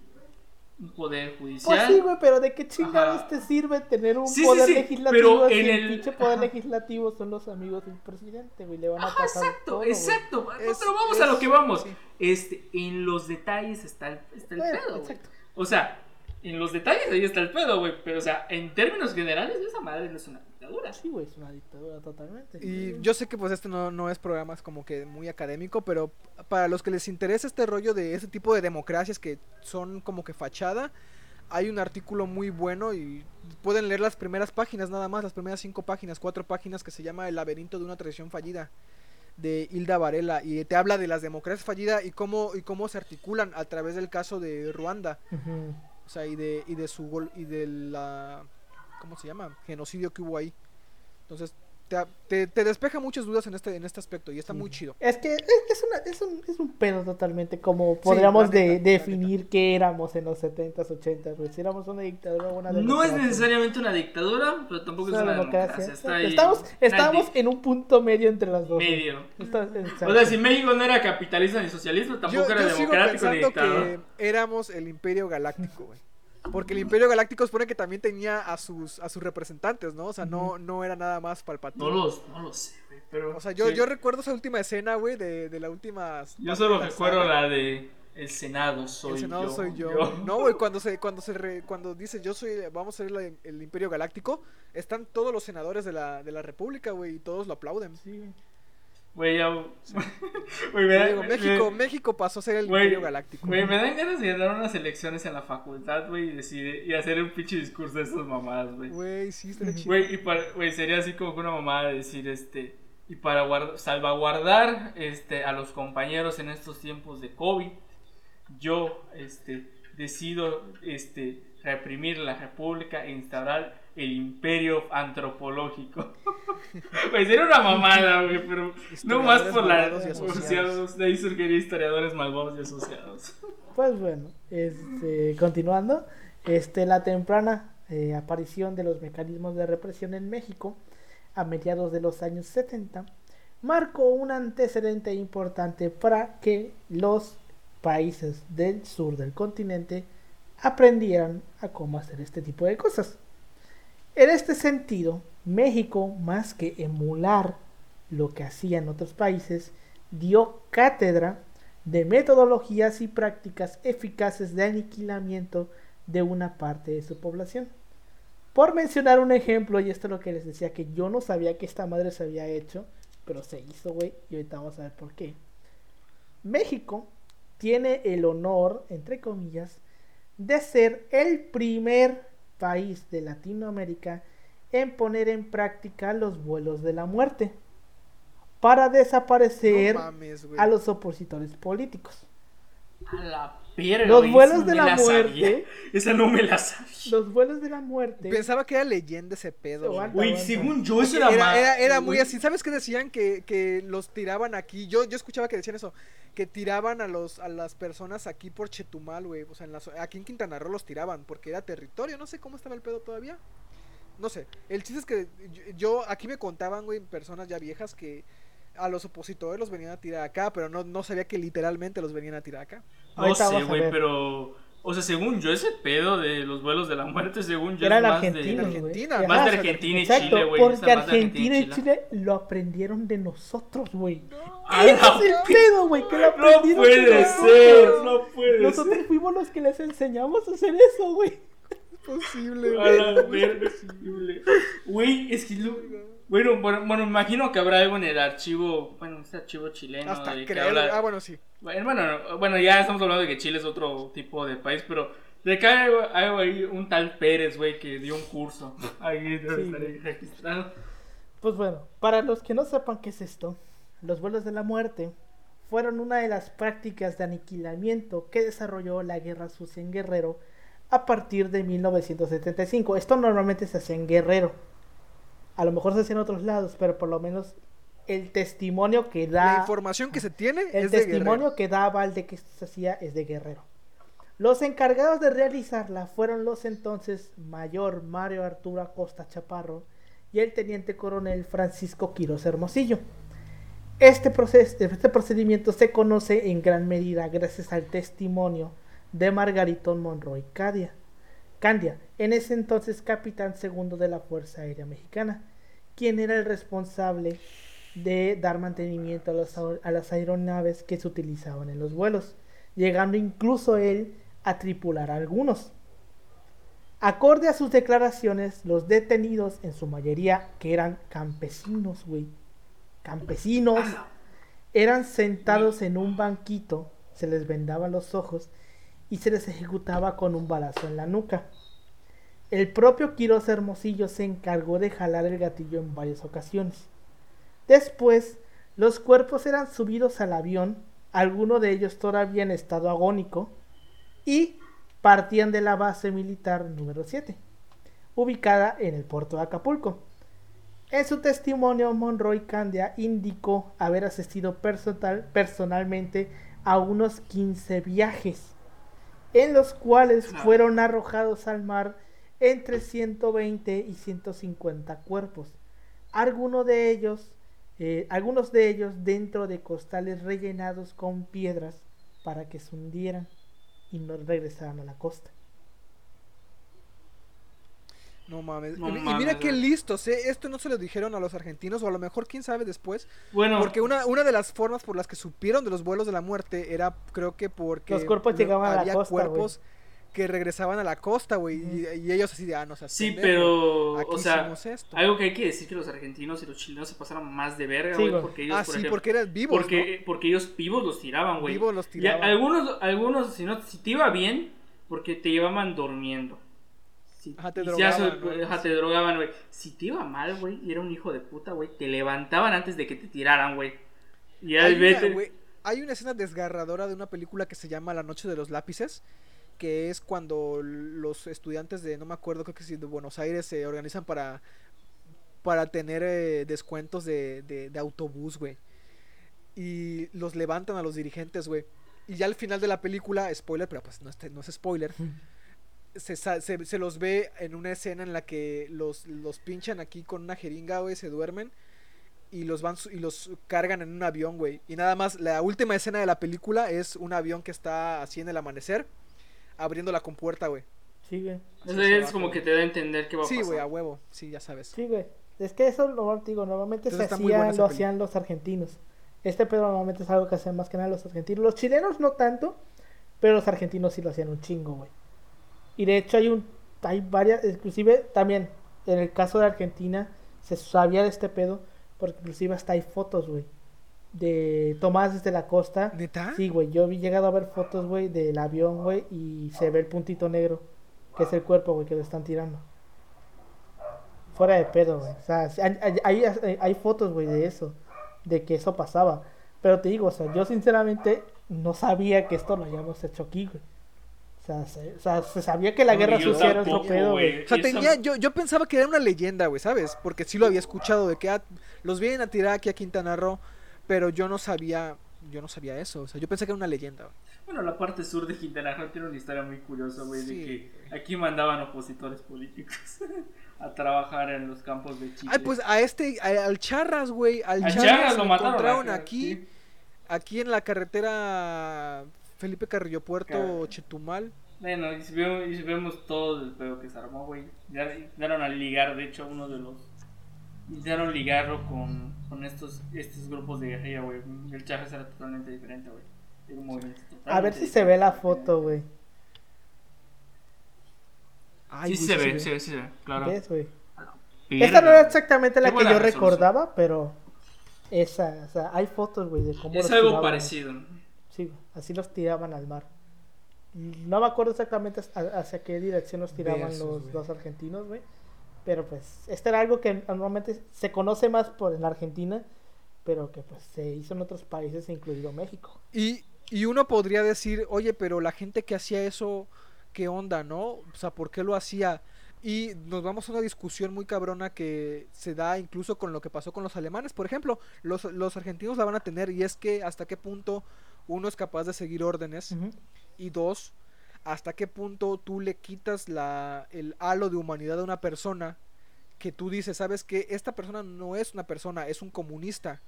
Speaker 2: un poder judicial.
Speaker 1: Pues sí, güey, pero ¿de qué chingados
Speaker 2: Ajá.
Speaker 1: te sirve tener un
Speaker 2: Sí,
Speaker 1: poder
Speaker 2: sí,
Speaker 1: legislativo
Speaker 2: pero
Speaker 1: si
Speaker 2: en
Speaker 1: el,
Speaker 2: el-
Speaker 1: pinche poder
Speaker 2: Ajá.
Speaker 1: legislativo son los amigos del presidente, güey? Le van a
Speaker 2: Ajá,
Speaker 1: pasar
Speaker 2: exacto,
Speaker 1: todo,
Speaker 2: exacto.
Speaker 3: Es-
Speaker 2: pero vamos
Speaker 3: es-
Speaker 2: a lo que vamos. Este, en los detalles está el, está el
Speaker 1: Bueno,
Speaker 2: pedo, güey.
Speaker 1: exacto.
Speaker 2: O sea, en los detalles ahí está el pedo, güey. Pero, o sea, en términos generales, esa madre no es una dictadura.
Speaker 1: Sí, güey, es una dictadura totalmente.
Speaker 3: Y yo sé que pues este no, no es programa es como que muy académico, pero para los que les interesa este rollo de ese tipo de democracias que son como que fachada, hay un artículo muy bueno y pueden leer las primeras páginas nada más, las primeras cinco páginas, cuatro páginas que se llama El laberinto de una tradición fallida de Hilda Varela y te habla de las democracias fallidas y cómo y cómo se articulan a través del caso de Ruanda. O sea, y de, y de su gol, y de la, ¿cómo se llama? Genocidio que hubo ahí. Entonces, te, te, te despeja muchas dudas en este, en este aspecto y está muy chido.
Speaker 1: Es que es, es una, es, un, es un pedo totalmente como podríamos
Speaker 3: neta,
Speaker 1: de, definir qué éramos en los 70s, 80s, güey. Si éramos una dictadura o una
Speaker 2: No es
Speaker 1: democracia.
Speaker 2: necesariamente una dictadura, pero tampoco es
Speaker 1: Una
Speaker 2: una
Speaker 1: democracia.
Speaker 2: democracia.
Speaker 1: Estamos, estamos en un punto medio entre las dos.
Speaker 2: medio.
Speaker 1: Está-.
Speaker 2: O sea, si México no era capitalista ni socialista, tampoco
Speaker 3: Yo,
Speaker 2: era
Speaker 3: yo sigo
Speaker 2: democrático ni
Speaker 3: pensando
Speaker 2: dictador.
Speaker 3: que éramos el Imperio Galáctico, güey. Porque el Imperio Galáctico supone que también tenía a sus, a sus representantes, ¿no? O sea, no, no era nada más Palpatine.
Speaker 2: No, los, no lo sé, güey. Pero,
Speaker 3: O sea, yo,
Speaker 2: sí.
Speaker 3: yo recuerdo esa última escena, güey, de, de la última...
Speaker 2: Yo solo recuerdo
Speaker 3: saga.
Speaker 2: la de El Senado soy
Speaker 3: el Senado
Speaker 2: yo.
Speaker 3: soy yo. No, güey, cuando se, cuando se re- cuando dice yo soy, vamos a ser la- el Imperio Galáctico, están todos los senadores de la, de la República, güey, y todos lo aplauden.
Speaker 1: Sí, güey.
Speaker 2: Güey, ya. Güey, me da-
Speaker 3: digo,
Speaker 2: me-
Speaker 3: México, México pasó a ser el Imperio Galáctico.
Speaker 2: Güey, me dan ganas de dar unas elecciones en la facultad, güey, y, decir, y hacer un pinche discurso de estas mamadas, güey.
Speaker 3: Güey, sí, estaría chido.
Speaker 2: Güey, y para, güey, sería así como que una mamada de decir, este, y para guard- salvaguardar, este, a los compañeros en estos tiempos de COVID, yo, este, decido, este, reprimir la república e instaurar el imperio antropológico. Güey, sería una mamada, güey, pero no más por la...
Speaker 3: Asociados.
Speaker 2: de ahí surgiría historiadores malvados y asociados.
Speaker 1: Pues bueno, este, continuando, este, la temprana eh, aparición de los mecanismos de represión en México a mediados de los años 70 marcó un antecedente importante para que los países del sur del continente aprendieran a cómo hacer este tipo de cosas. En este sentido, México, más que emular lo que hacían otros países, dio cátedra de metodologías y prácticas eficaces de aniquilamiento de una parte de su población. Por mencionar un ejemplo, y esto es lo que les decía, que yo no sabía que esta madre se había hecho, pero se hizo, güey, y ahorita vamos a ver por qué. México tiene el honor, entre comillas, de ser el primer país de Latinoamérica en poner en práctica los vuelos de la muerte para desaparecer
Speaker 3: No mames, güey.
Speaker 1: a los opositores políticos.
Speaker 2: A la
Speaker 1: Los vuelos de la
Speaker 2: sabía.
Speaker 1: muerte.
Speaker 2: Esa no me la sabía.
Speaker 1: Los vuelos de la muerte.
Speaker 3: Pensaba que era leyenda ese pedo. güey.
Speaker 2: Según yo, eso era,
Speaker 3: Era, era, era muy así. ¿Sabes qué decían? Que, que los tiraban aquí. Yo, yo escuchaba que decían eso. Que tiraban a los a las personas aquí por Chetumal, güey. O sea, en la aquí en Quintana Roo los tiraban porque era territorio. No sé cómo estaba el pedo todavía. No sé. El chiste es que yo, yo- aquí me contaban, güey, personas ya viejas que a los opositores los venían a tirar acá, pero no, no sabía que literalmente los venían a tirar acá.
Speaker 2: No
Speaker 1: Ahorita
Speaker 2: sé, güey, pero. O sea, según yo, ese pedo de los vuelos de la muerte, según yo,
Speaker 1: Eran
Speaker 2: es más
Speaker 1: argentinos,
Speaker 2: de.
Speaker 3: En
Speaker 1: güey.
Speaker 3: Argentina,
Speaker 2: Más de Argentina y
Speaker 1: Exacto,
Speaker 2: Chile, güey.
Speaker 1: porque Argentina y
Speaker 2: Chile.
Speaker 1: Chile lo aprendieron de nosotros, güey.
Speaker 2: ¡A
Speaker 1: Ese es el pedo, güey, que lo
Speaker 2: No
Speaker 1: aprendieron
Speaker 2: puede
Speaker 1: nosotros.
Speaker 2: ser, no puede
Speaker 1: Nosotros
Speaker 2: ser.
Speaker 1: fuimos los que les enseñamos a hacer eso, güey.
Speaker 3: Posible,
Speaker 2: A la verga, es posible. Güey, es que lo- Bueno, bueno, bueno, imagino que habrá algo en el archivo, bueno, este archivo chileno
Speaker 3: Hasta
Speaker 2: de que
Speaker 3: creo.
Speaker 2: habla-
Speaker 3: Ah, bueno, sí.
Speaker 2: Bueno, bueno, ya estamos hablando de que Chile es otro tipo de país, pero de que hay algo, algo ahí, un tal Pérez, güey, que dio un curso. Ahí debe
Speaker 1: Sí,
Speaker 2: estar registrado.
Speaker 1: Pues bueno, para los que no sepan qué es esto, los vuelos de la muerte fueron una de las prácticas de aniquilamiento que desarrolló la Guerra Sucia en Guerrero a partir de 1975. Esto normalmente se hacía en Guerrero. A lo mejor se hacía en otros lados, pero por lo menos el testimonio que da...
Speaker 3: La información que se tiene
Speaker 1: El
Speaker 3: es de
Speaker 1: testimonio
Speaker 3: Guerrero.
Speaker 1: que da aval de que esto se hacía es de Guerrero. Los encargados de realizarla fueron los entonces mayor Mario Arturo Acosta Chaparro y el teniente coronel Francisco Quiroz Hermosillo. Este, proces- este procedimiento se conoce en gran medida gracias al testimonio de Margaritón Monroy Candia, Candia, en ese entonces capitán segundo de la Fuerza Aérea Mexicana, quien era el responsable de dar mantenimiento a, las a- a aeronaves que se utilizaban en los vuelos, llegando incluso él a tripular algunos. Acorde a sus declaraciones, los detenidos, en su mayoría que eran campesinos, güey, campesinos, eran sentados en un banquito, se les vendaban los ojos y se les ejecutaba con un balazo en la nuca. El propio Quiroz Hermosillo se encargó de jalar el gatillo en varias ocasiones. Después, los cuerpos eran subidos al avión, alguno de ellos todavía en estado agónico, y partían de la base militar número 7, ubicada en el puerto de Acapulco. En su testimonio, Monroy Candia indicó haber asistido personal, personalmente a unos 15 viajes, en los cuales fueron arrojados al mar entre 120 y 150 cuerpos, algunos de ellos, eh, algunos de ellos dentro de costales rellenados con piedras para que se hundieran y no regresaran a la costa.
Speaker 3: No mames.
Speaker 2: No
Speaker 3: y,
Speaker 2: mames,
Speaker 3: mira qué listos, ¿eh? Esto no se lo dijeron a los argentinos, o a lo mejor quién sabe después.
Speaker 2: Bueno,
Speaker 3: Porque una, una de las formas por las que supieron de los vuelos de la muerte era, creo que porque.
Speaker 1: Los cuerpos llegaban a la costa,
Speaker 3: cuerpos que regresaban a la costa, güey. y, y ellos así de, ah, no seas
Speaker 2: sí,
Speaker 3: pendejo,
Speaker 2: pero,
Speaker 3: Aquí
Speaker 2: o sea,
Speaker 3: esto.
Speaker 2: algo que hay que decir que los argentinos y los chilenos se pasaron más de verga, güey, porque ellos,
Speaker 3: Ah,
Speaker 2: por
Speaker 3: sí,
Speaker 2: ejemplo,
Speaker 3: porque eran vivos.
Speaker 2: porque, porque ellos vivos los tiraban, güey.
Speaker 3: Vivos los
Speaker 2: Y a-
Speaker 3: tiraban.
Speaker 2: algunos, algunos si, no, si te iba bien, porque te llevaban durmiendo. Si,
Speaker 3: Ajá, te drogaban,
Speaker 2: ajá, te drogaban, güey. Si te iba mal, güey, y era un hijo de puta, güey, te levantaban antes de que te tiraran, güey. Y
Speaker 3: una,
Speaker 2: vete.
Speaker 3: güey, hay una escena desgarradora de una película que se llama La Noche de los Lápices, que es cuando los estudiantes de, no me acuerdo, creo que de Buenos Aires se organizan para, para tener eh, descuentos de, de, de autobús, güey. Y los levantan a los dirigentes, güey. Y ya al final de la película, spoiler, pero pues no es, no es spoiler, se, se, se los ve en una escena en la que los, los pinchan aquí con una jeringa, güey, se duermen y los van y los cargan en un avión, güey. Y nada más, la última escena de la película es un avión que está así en el amanecer, abriendo la compuerta, güey.
Speaker 1: Sí, güey.
Speaker 3: Se
Speaker 2: es como que te da a entender qué va a
Speaker 3: Sí,
Speaker 2: pasar.
Speaker 3: güey, a huevo, sí, ya sabes.
Speaker 1: Sí, güey. Es que eso, lo digo, normalmente
Speaker 3: Entonces
Speaker 1: se hacía, lo hacían los argentinos. Este pedo normalmente es algo que hacían más que nada los argentinos. Los chilenos no tanto, pero los argentinos sí lo hacían un chingo, güey. Y de hecho hay un, hay varias, inclusive también en el caso de Argentina se sabía de este pedo, porque inclusive hasta hay fotos, güey, de tomadas desde la costa.
Speaker 3: ¿Neta?
Speaker 1: Sí, güey, yo he llegado a ver fotos, güey, del avión, güey, y se ve el puntito negro, que es el cuerpo, güey, que lo están tirando. Fuera de pedo, güey. O sea, hay, hay- hay- hay fotos, güey, de eso, de que eso pasaba. Pero te digo, o sea, yo sinceramente no sabía que esto lo hayamos hecho aquí, güey. O sea, se, o sea, se sabía que la
Speaker 2: No,
Speaker 1: guerra sucia era otro pedo, güey.
Speaker 3: O sea, tenía, yo, yo pensaba que era una leyenda, güey, ¿sabes? Porque sí lo había escuchado de que ah, los vienen a tirar aquí a Quintana Roo, pero yo no sabía, yo no sabía eso. O sea, yo pensé que era una leyenda, güey.
Speaker 2: Bueno, la parte sur de Quintana Roo tiene una historia muy curiosa, güey,
Speaker 3: Sí,
Speaker 2: de que aquí mandaban opositores políticos a trabajar en los campos de Chile.
Speaker 3: Ay, pues a este, a- al Charras, güey, al Charras,
Speaker 2: Charras lo
Speaker 3: lo
Speaker 2: mataron
Speaker 3: encontraron aquí,
Speaker 2: sí.
Speaker 3: aquí en la carretera Felipe Carrillo Puerto,
Speaker 2: Car-
Speaker 3: Chetumal.
Speaker 2: Bueno, y si vemos, y si vemos todo el pedo que se armó, güey. Ya dieron a ligar, de hecho, uno de los. Intentaron ligarlo con, con estos, estos grupos de guerrilla, güey. El Charras era totalmente diferente, güey. Era un movimiento
Speaker 1: A ver
Speaker 2: totalmente
Speaker 1: si se ve la foto, güey.
Speaker 3: Ay,
Speaker 2: Sí
Speaker 3: güey,
Speaker 2: se
Speaker 3: sí
Speaker 2: ve, sí se ve, sí se ve, claro.
Speaker 1: ¿Ves, güey? Esta no era exactamente la
Speaker 2: Qué
Speaker 1: que yo
Speaker 2: resolución.
Speaker 1: recordaba, pero esa, o sea, hay fotos, güey, de cómo
Speaker 2: Es
Speaker 1: los
Speaker 2: algo
Speaker 1: tiraban,
Speaker 2: parecido.
Speaker 1: Sí, así los tiraban al mar. No me acuerdo exactamente hacia, qué dirección los tiraban los, los argentinos, güey. Pero pues, este era algo que normalmente se conoce más por en la Argentina, pero que pues se hizo en otros países, incluido México.
Speaker 3: Y, y uno podría decir, oye, pero la gente que hacía eso, ¿qué onda, no? O sea, ¿por qué lo hacía? Y nos vamos a una discusión muy cabrona que se da incluso con lo que pasó con los alemanes. Por ejemplo, los, los argentinos la van a tener y es que hasta qué punto uno es capaz de seguir órdenes y dos, hasta qué punto tú le quitas la, el halo de humanidad a una persona que tú dices, sabes que esta persona no es una persona, es un comunista.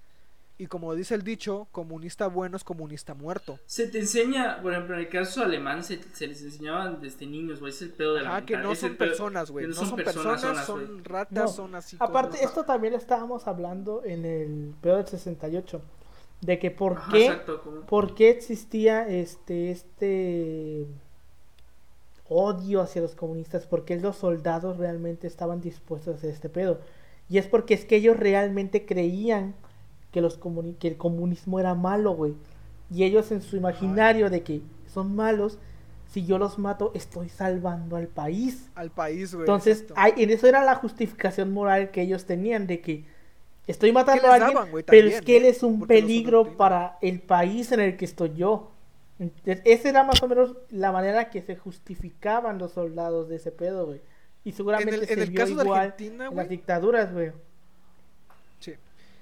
Speaker 3: Y como dice el dicho, comunista bueno es comunista muerto.
Speaker 2: Se te enseña, por ejemplo, en el caso alemán, se, se les enseñaban desde niños, güey. Es el pedo de la
Speaker 3: Ajá, que no son
Speaker 2: pedo-
Speaker 3: personas, güey. No, son personas, son ratas,
Speaker 1: No,
Speaker 3: son así.
Speaker 1: Aparte, esto también estábamos hablando en el peor del 68, de que por
Speaker 2: Ajá,
Speaker 1: qué...
Speaker 2: exacto,
Speaker 1: ¿Por qué existía este, este odio hacia los comunistas? ¿Por qué los soldados realmente estaban dispuestos a hacer este pedo? Y es porque es que ellos realmente creían que, los comuni- que el comunismo era malo, güey. Y ellos en su imaginario de que son malos, si yo los mato, estoy salvando al país.
Speaker 3: Al país, güey.
Speaker 1: Entonces, hay, en eso era la justificación moral que ellos tenían de que estoy matando a alguien,
Speaker 3: daban,
Speaker 1: pero es que él
Speaker 3: ¿eh?
Speaker 1: es un
Speaker 3: Porque
Speaker 1: peligro para el país en el que estoy yo. Entonces, esa era más o menos la manera que se justificaban los soldados de ese pedo, güey. Y seguramente
Speaker 3: en el,
Speaker 1: se
Speaker 3: en el
Speaker 1: vio
Speaker 3: caso de
Speaker 1: igual
Speaker 3: Argentina,
Speaker 1: en
Speaker 3: güey.
Speaker 1: las dictaduras, güey.
Speaker 3: Sí.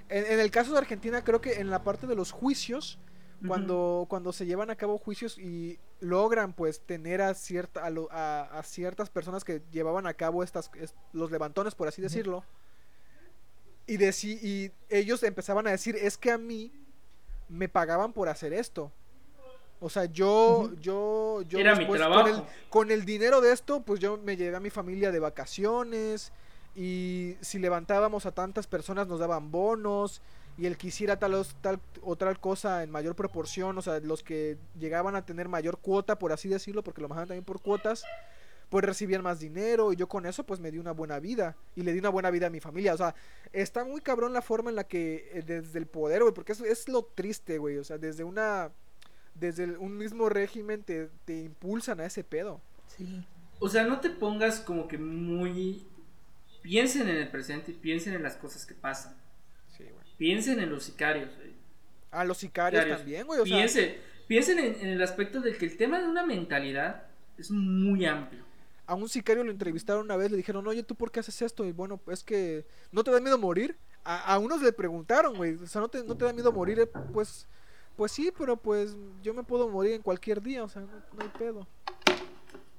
Speaker 3: En, en el caso de Argentina, creo que en la parte de los juicios, cuando, cuando se llevan a cabo juicios y logran pues tener a cierta a, lo- a- a ciertas personas que llevaban a cabo estas es- los levantones por así decirlo y deci- y ellos empezaban a decir es que a mí me pagaban por hacer esto o sea yo yo yo
Speaker 2: Era mi
Speaker 3: después
Speaker 2: trabajo.
Speaker 3: con el con el dinero de esto pues yo me llevé a mi familia de vacaciones y si levantábamos a tantas personas nos daban bonos y el que hiciera tal, tal o tal cosa en mayor proporción, o sea, los que llegaban a tener mayor cuota, por así decirlo, porque lo manejaban también por cuotas, pues recibían más dinero y yo con eso pues me di una buena vida y le di una buena vida a mi familia, o sea, está muy cabrón la forma en la que eh, desde el poder, güey, porque eso es lo triste, güey, o sea, desde una desde el- un mismo régimen te, te impulsan a ese pedo.
Speaker 1: Sí.
Speaker 2: O sea, no te pongas como que muy... Piensen en el presente y piensen en las cosas que pasan.
Speaker 3: Sí, güey.
Speaker 2: Piensen en los sicarios. güey.
Speaker 3: A los sicarios
Speaker 2: Sicarios.
Speaker 3: también, güey, o sea,
Speaker 2: Piensen, piensen en, en el aspecto de que el tema de una mentalidad es muy amplio.
Speaker 3: a un sicario lo entrevistaron una vez, le dijeron, oye, ¿tú por qué haces esto? Y bueno, es que no te da miedo morir. A, a unos le preguntaron, güey, o sea, ¿no te, no te da miedo morir? Eh, Pues, pues sí, pero pues yo me puedo morir en cualquier día, o sea, no, no hay pedo.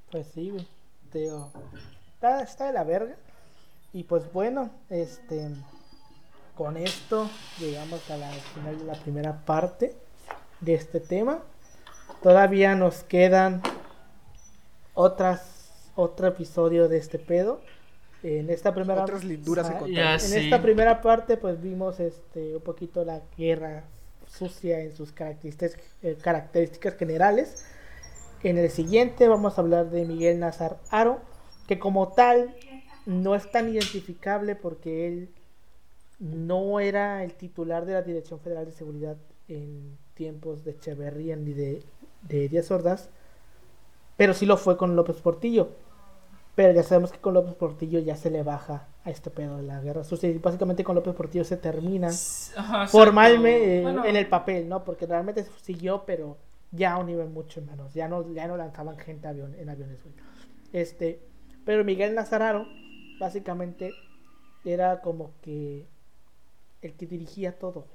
Speaker 1: Pues sí, güey. Te digo, está, está de la verga. Y pues bueno, este con esto llegamos a la al final de la primera parte de este tema. Todavía nos quedan otras otro episodio de este pedo. En esta primera
Speaker 3: Otras linduras.
Speaker 2: Ya
Speaker 1: En
Speaker 2: sí.
Speaker 1: esta primera parte pues vimos este un poquito la guerra en sus características, eh, características generales. En el siguiente vamos a hablar de Miguel Nazar Aro, que como tal no es tan identificable porque él no era el titular de la Dirección Federal de Seguridad en tiempos de Echeverría ni de, de Díaz Ordaz, pero sí lo fue con López Portillo. Pero ya sabemos que con López Portillo ya se le baja a este pedo de la guerra sucia. Y básicamente con López Portillo se termina
Speaker 2: Ajá,
Speaker 1: formalmente.
Speaker 2: Bueno,
Speaker 1: en el papel, ¿no? Porque realmente siguió, pero ya a un nivel mucho menos. Ya no, ya no lanzaban gente avión, en aviones, güey. Este, pero Miguel Nazararo, básicamente, era como que el que dirigía todo.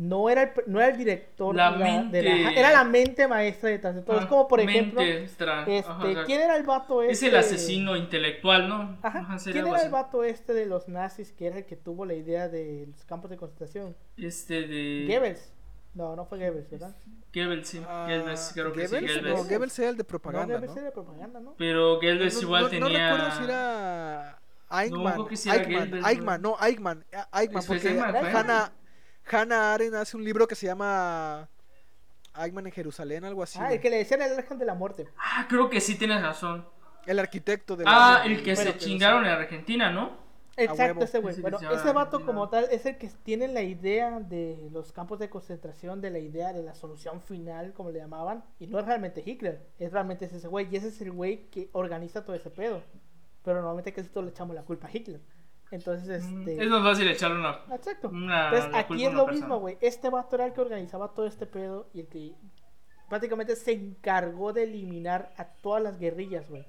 Speaker 1: No era el, no era el director
Speaker 2: La
Speaker 1: de la- de la-
Speaker 2: mente-
Speaker 1: era la mente maestra detrás de todo. es
Speaker 2: ah,
Speaker 1: como, por ejemplo,
Speaker 2: mente extra-
Speaker 1: este,
Speaker 2: ajá.
Speaker 1: ¿quién era el vato este?
Speaker 2: Es el asesino intelectual, ¿no?
Speaker 1: Ajá,
Speaker 2: Ajá,
Speaker 1: ¿Quién era el
Speaker 2: así.
Speaker 1: vato este de los nazis que era el que tuvo la idea de los campos de concentración?
Speaker 2: Este de.
Speaker 1: Goebbels. No, no fue Goebbels, ¿verdad?
Speaker 2: Goebbels, sí.
Speaker 3: Ah,
Speaker 2: Goebbels, creo que sí,
Speaker 3: Goebbels,
Speaker 2: Goebbels.
Speaker 3: No, Goebbels era el de
Speaker 1: No,
Speaker 3: propaganda,
Speaker 1: Goebbels
Speaker 3: ¿no?
Speaker 1: era de propaganda, ¿no?
Speaker 2: Pero Goebbels
Speaker 3: No,
Speaker 2: igual
Speaker 3: no- no
Speaker 2: tenía.
Speaker 3: recuerdo si era Eichmann,
Speaker 2: creo que sí era
Speaker 3: Eichmann,
Speaker 2: Goebbels,
Speaker 3: Eichmann, no, Eichmann, eh, Eichmann,
Speaker 2: Es que es
Speaker 3: porque
Speaker 2: Eichmann.
Speaker 3: Hannah, Hannah Arendt hace un libro que se llama Eichmann en Jerusalén, algo así.
Speaker 1: ah,
Speaker 3: güey.
Speaker 1: el que le decían el ángel de la muerte.
Speaker 2: Ah, creo que sí tienes razón.
Speaker 3: El arquitecto de
Speaker 2: Ah,
Speaker 3: la-
Speaker 2: el que
Speaker 3: bueno,
Speaker 2: se chingaron en Argentina, ¿no?
Speaker 1: Exacto, ese güey.
Speaker 2: Ese que
Speaker 1: Bueno, ese vato como tal es el que tiene la idea de los campos de concentración, de la idea de la solución final, como le llamaban. Y no es realmente Hitler, es realmente ese güey. Y ese es el güey que organiza todo ese pedo. Pero normalmente casi todos le echamos la culpa a Hitler. Entonces,
Speaker 2: Mm,
Speaker 1: este...
Speaker 2: Es más fácil echarle una.
Speaker 1: Exacto.
Speaker 2: una
Speaker 1: Entonces,
Speaker 2: la
Speaker 1: aquí es lo
Speaker 2: persona.
Speaker 1: mismo, güey. Este vato era el que organizaba todo este pedo y el que prácticamente se encargó de eliminar a todas las guerrillas, güey.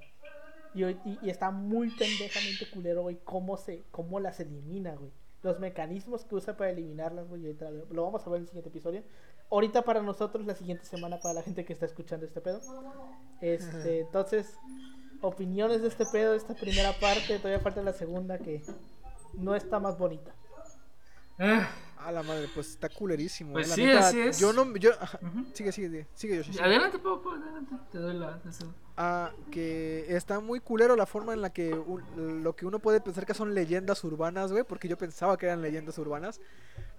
Speaker 1: Y, y, y está muy pendejamente culero, güey, cómo, se, cómo las elimina, güey. Los mecanismos que usa para eliminarlas, güey. lo vamos a ver en el siguiente episodio. Ahorita para nosotros, la siguiente semana para la gente que está escuchando este pedo. Este, entonces, opiniones de este pedo, de esta primera parte. Todavía falta la segunda que no está más bonita.
Speaker 2: Ah,
Speaker 3: A la madre, pues está culerísimo.
Speaker 2: Pues
Speaker 3: la
Speaker 2: sí,
Speaker 3: neta,
Speaker 2: así es.
Speaker 3: Yo no, yo, ajá,
Speaker 2: Ujú.
Speaker 3: sigue, sigue, sigue, sigue.
Speaker 2: Adelante, Popo, adelante. Te doy la. eso.
Speaker 3: Ah, que está muy culero la forma en la que un- lo que uno puede pensar que son leyendas urbanas, güey, porque yo pensaba que eran leyendas urbanas.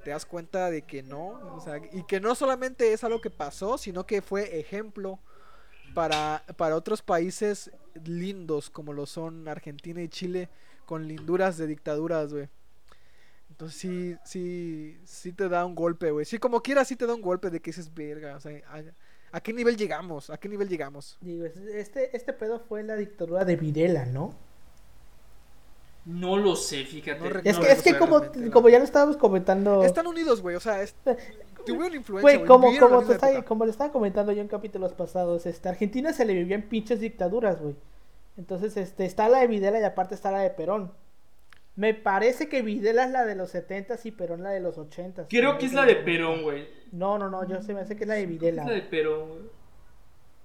Speaker 3: Te das cuenta de que no, o sea, y que no solamente es algo que pasó, sino que fue ejemplo para, para otros países lindos como lo son Argentina y Chile, con linduras de dictaduras, güey. Entonces sí, sí, sí te da un golpe, güey. Sí, como quiera, sí te da un golpe de que dices, verga, o sea, ¿a, qué nivel llegamos? ¿A qué nivel llegamos?
Speaker 1: Digo, es- este, este pedo fue la dictadura de Videla, ¿no?
Speaker 2: No lo sé, fíjate.
Speaker 3: No
Speaker 1: Es
Speaker 3: No
Speaker 1: que, es que como, como ya lo estábamos comentando,
Speaker 3: Están unidos, güey, o sea, es- Tuvieron influencia,
Speaker 1: Güey, como, como, te como le estaba comentando yo en capítulos pasados, este, Argentina se le vivía en pinches dictaduras, güey. Entonces, este, está la de Videla y aparte está la de Perón. Me parece que Videla es la de los 70 y Perón la de los 80
Speaker 2: Creo que es la de Perón, güey.
Speaker 1: No, no, no, yo se me hace que es la de
Speaker 2: Es
Speaker 1: Videla.
Speaker 2: la de Perón, güey.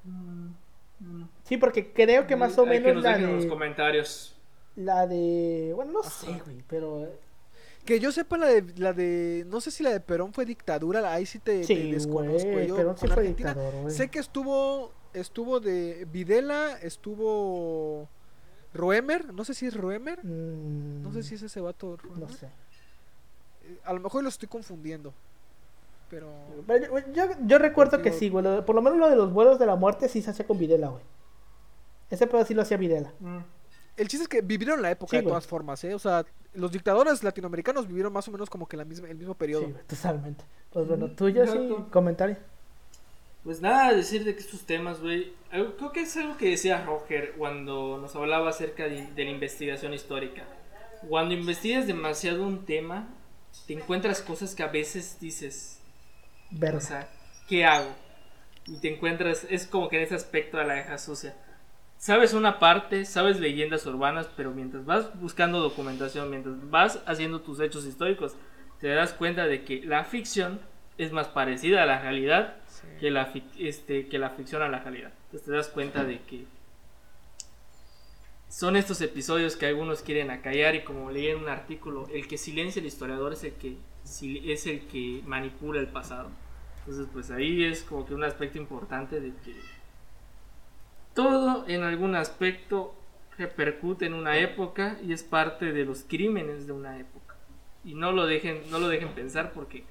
Speaker 2: Mm, mm.
Speaker 1: Sí, porque creo que más o
Speaker 2: Hay que
Speaker 1: menos
Speaker 2: nos
Speaker 1: la
Speaker 2: dejen los
Speaker 1: de,
Speaker 2: comentarios.
Speaker 1: La de... Bueno, no
Speaker 3: Ajá.
Speaker 1: sé, güey, pero...
Speaker 3: Que yo sepa la de, la de, no sé si la de Perón fue dictadura, ahí sí te, te
Speaker 1: Sí,
Speaker 3: desconozco. Yo
Speaker 1: Perón sí fue
Speaker 3: Argentina
Speaker 1: dictador, güey.
Speaker 3: Sé que estuvo, estuvo de Videla, estuvo Roemer, no sé si es Roemer,
Speaker 1: Mm,
Speaker 3: no sé si es ese vato Roemer.
Speaker 1: No sé.
Speaker 3: Eh, A lo mejor lo estoy confundiendo, pero...
Speaker 1: Pero yo, yo, yo recuerdo que sí, güey. lo- Por lo menos lo de los vuelos de la muerte sí se hacía con Videla, güey. Ese pedo sí lo hacía Videla.
Speaker 2: Mm.
Speaker 3: El chiste es que vivieron la época
Speaker 1: Sí,
Speaker 3: de
Speaker 1: güey.
Speaker 3: todas formas, ¿eh? O sea, los dictadores latinoamericanos vivieron más o menos como que la misma, el mismo periodo.
Speaker 1: Sí, totalmente. Pues bueno,
Speaker 2: Ujú,
Speaker 1: tuyo sí, comentario.
Speaker 2: Pues nada, decir de que estos temas, güey. Creo que es algo que decía Roger cuando nos hablaba acerca de, de la investigación histórica. Cuando investigas demasiado un tema, te encuentras cosas que a veces dices, o
Speaker 1: Verga.
Speaker 2: sea, ¿qué hago? Y te encuentras, es como que en ese aspecto de la deja sucia. Sabes una parte, sabes leyendas urbanas, pero mientras vas buscando documentación, mientras vas haciendo tus hechos históricos, te das cuenta de que la ficción es más parecida a la realidad
Speaker 3: Sí.
Speaker 2: que la, fic- este, que la ficción a la realidad. Entonces te das cuenta de que son estos episodios que algunos quieren acallar y como leí en un artículo, el que silencia el historiador es el que, es el que manipula el pasado. Entonces pues ahí es como que un aspecto importante de que todo en algún aspecto repercute en una época y es parte de los crímenes de una época. Y no lo dejen, no lo dejen pensar porque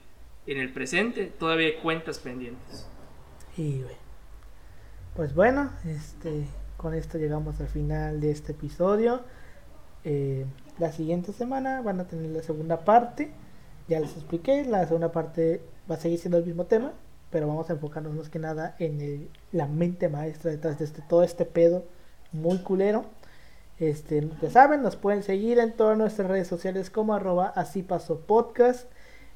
Speaker 2: en el presente todavía hay cuentas pendientes.
Speaker 1: Y. Pues bueno, este, con esto llegamos al final de este episodio. Eh, la siguiente semana van a tener la segunda parte. Ya les expliqué, la segunda parte va a seguir siendo el mismo tema, pero vamos a enfocarnos más que nada en la mente maestra detrás de este, todo este pedo muy culero. Este, ya saben, nos pueden seguir en todas nuestras redes sociales como arroba así pasó podcast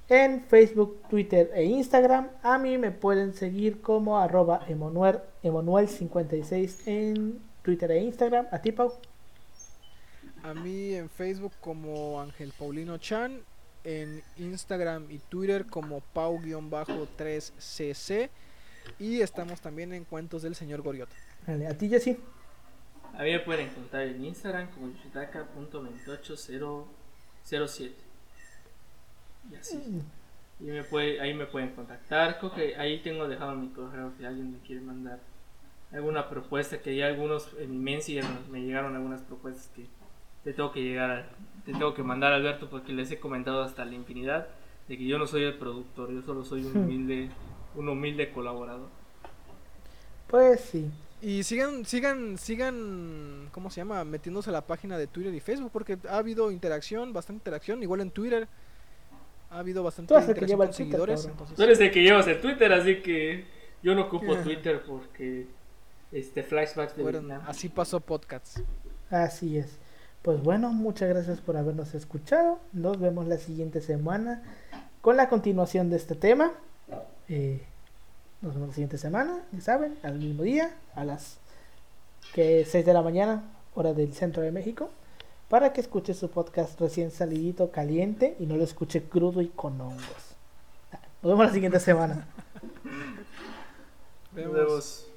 Speaker 1: en Facebook, Twitter e Instagram. A mí me pueden seguir como arroba Emanuel, Emanuel56 en Twitter e Instagram. A ti, Pau.
Speaker 3: A mí en Facebook como Ángel Paulino Chan, en Instagram y Twitter como Pau-3cc y estamos también en Cuentos del Señor Goriota.
Speaker 1: Vale, a ti, Jessy.
Speaker 2: A mí me pueden encontrar en Instagram como yoshitaka.28007. Y así. Y me puede, ahí me pueden contactar. Creo que ahí tengo dejado mi correo si alguien me quiere mandar alguna propuesta. Que ya algunos en mi Messenger me llegaron algunas propuestas que te tengo que llegar a- te tengo que mandar Alberto porque les he comentado hasta la infinidad de que yo no soy el productor, yo solo soy un humilde, un humilde colaborador.
Speaker 1: Pues sí.
Speaker 3: Y sigan, sigan, sigan, ¿cómo se llama? Metiéndose a la página de Twitter y Facebook porque ha habido interacción, bastante interacción, igual en Twitter ha habido bastante interacción
Speaker 1: lleva
Speaker 3: con
Speaker 1: el Twitter,
Speaker 3: seguidores.
Speaker 1: cabrón.
Speaker 3: entonces-
Speaker 2: Tú eres el que llevas el Twitter, así que yo no ocupo. Twitter porque este flashbacks de
Speaker 3: así pasó podcasts.
Speaker 1: Así es. Pues bueno, muchas gracias por habernos escuchado. Nos vemos la siguiente semana con la continuación de este tema. Eh, nos vemos la siguiente semana, ya saben, al mismo día, a las que 6 de la mañana, hora del centro de México, para que escuche su podcast recién salidito, caliente, y no lo escuche crudo y con hongos. Nos vemos la siguiente semana.
Speaker 2: Nos Vemos.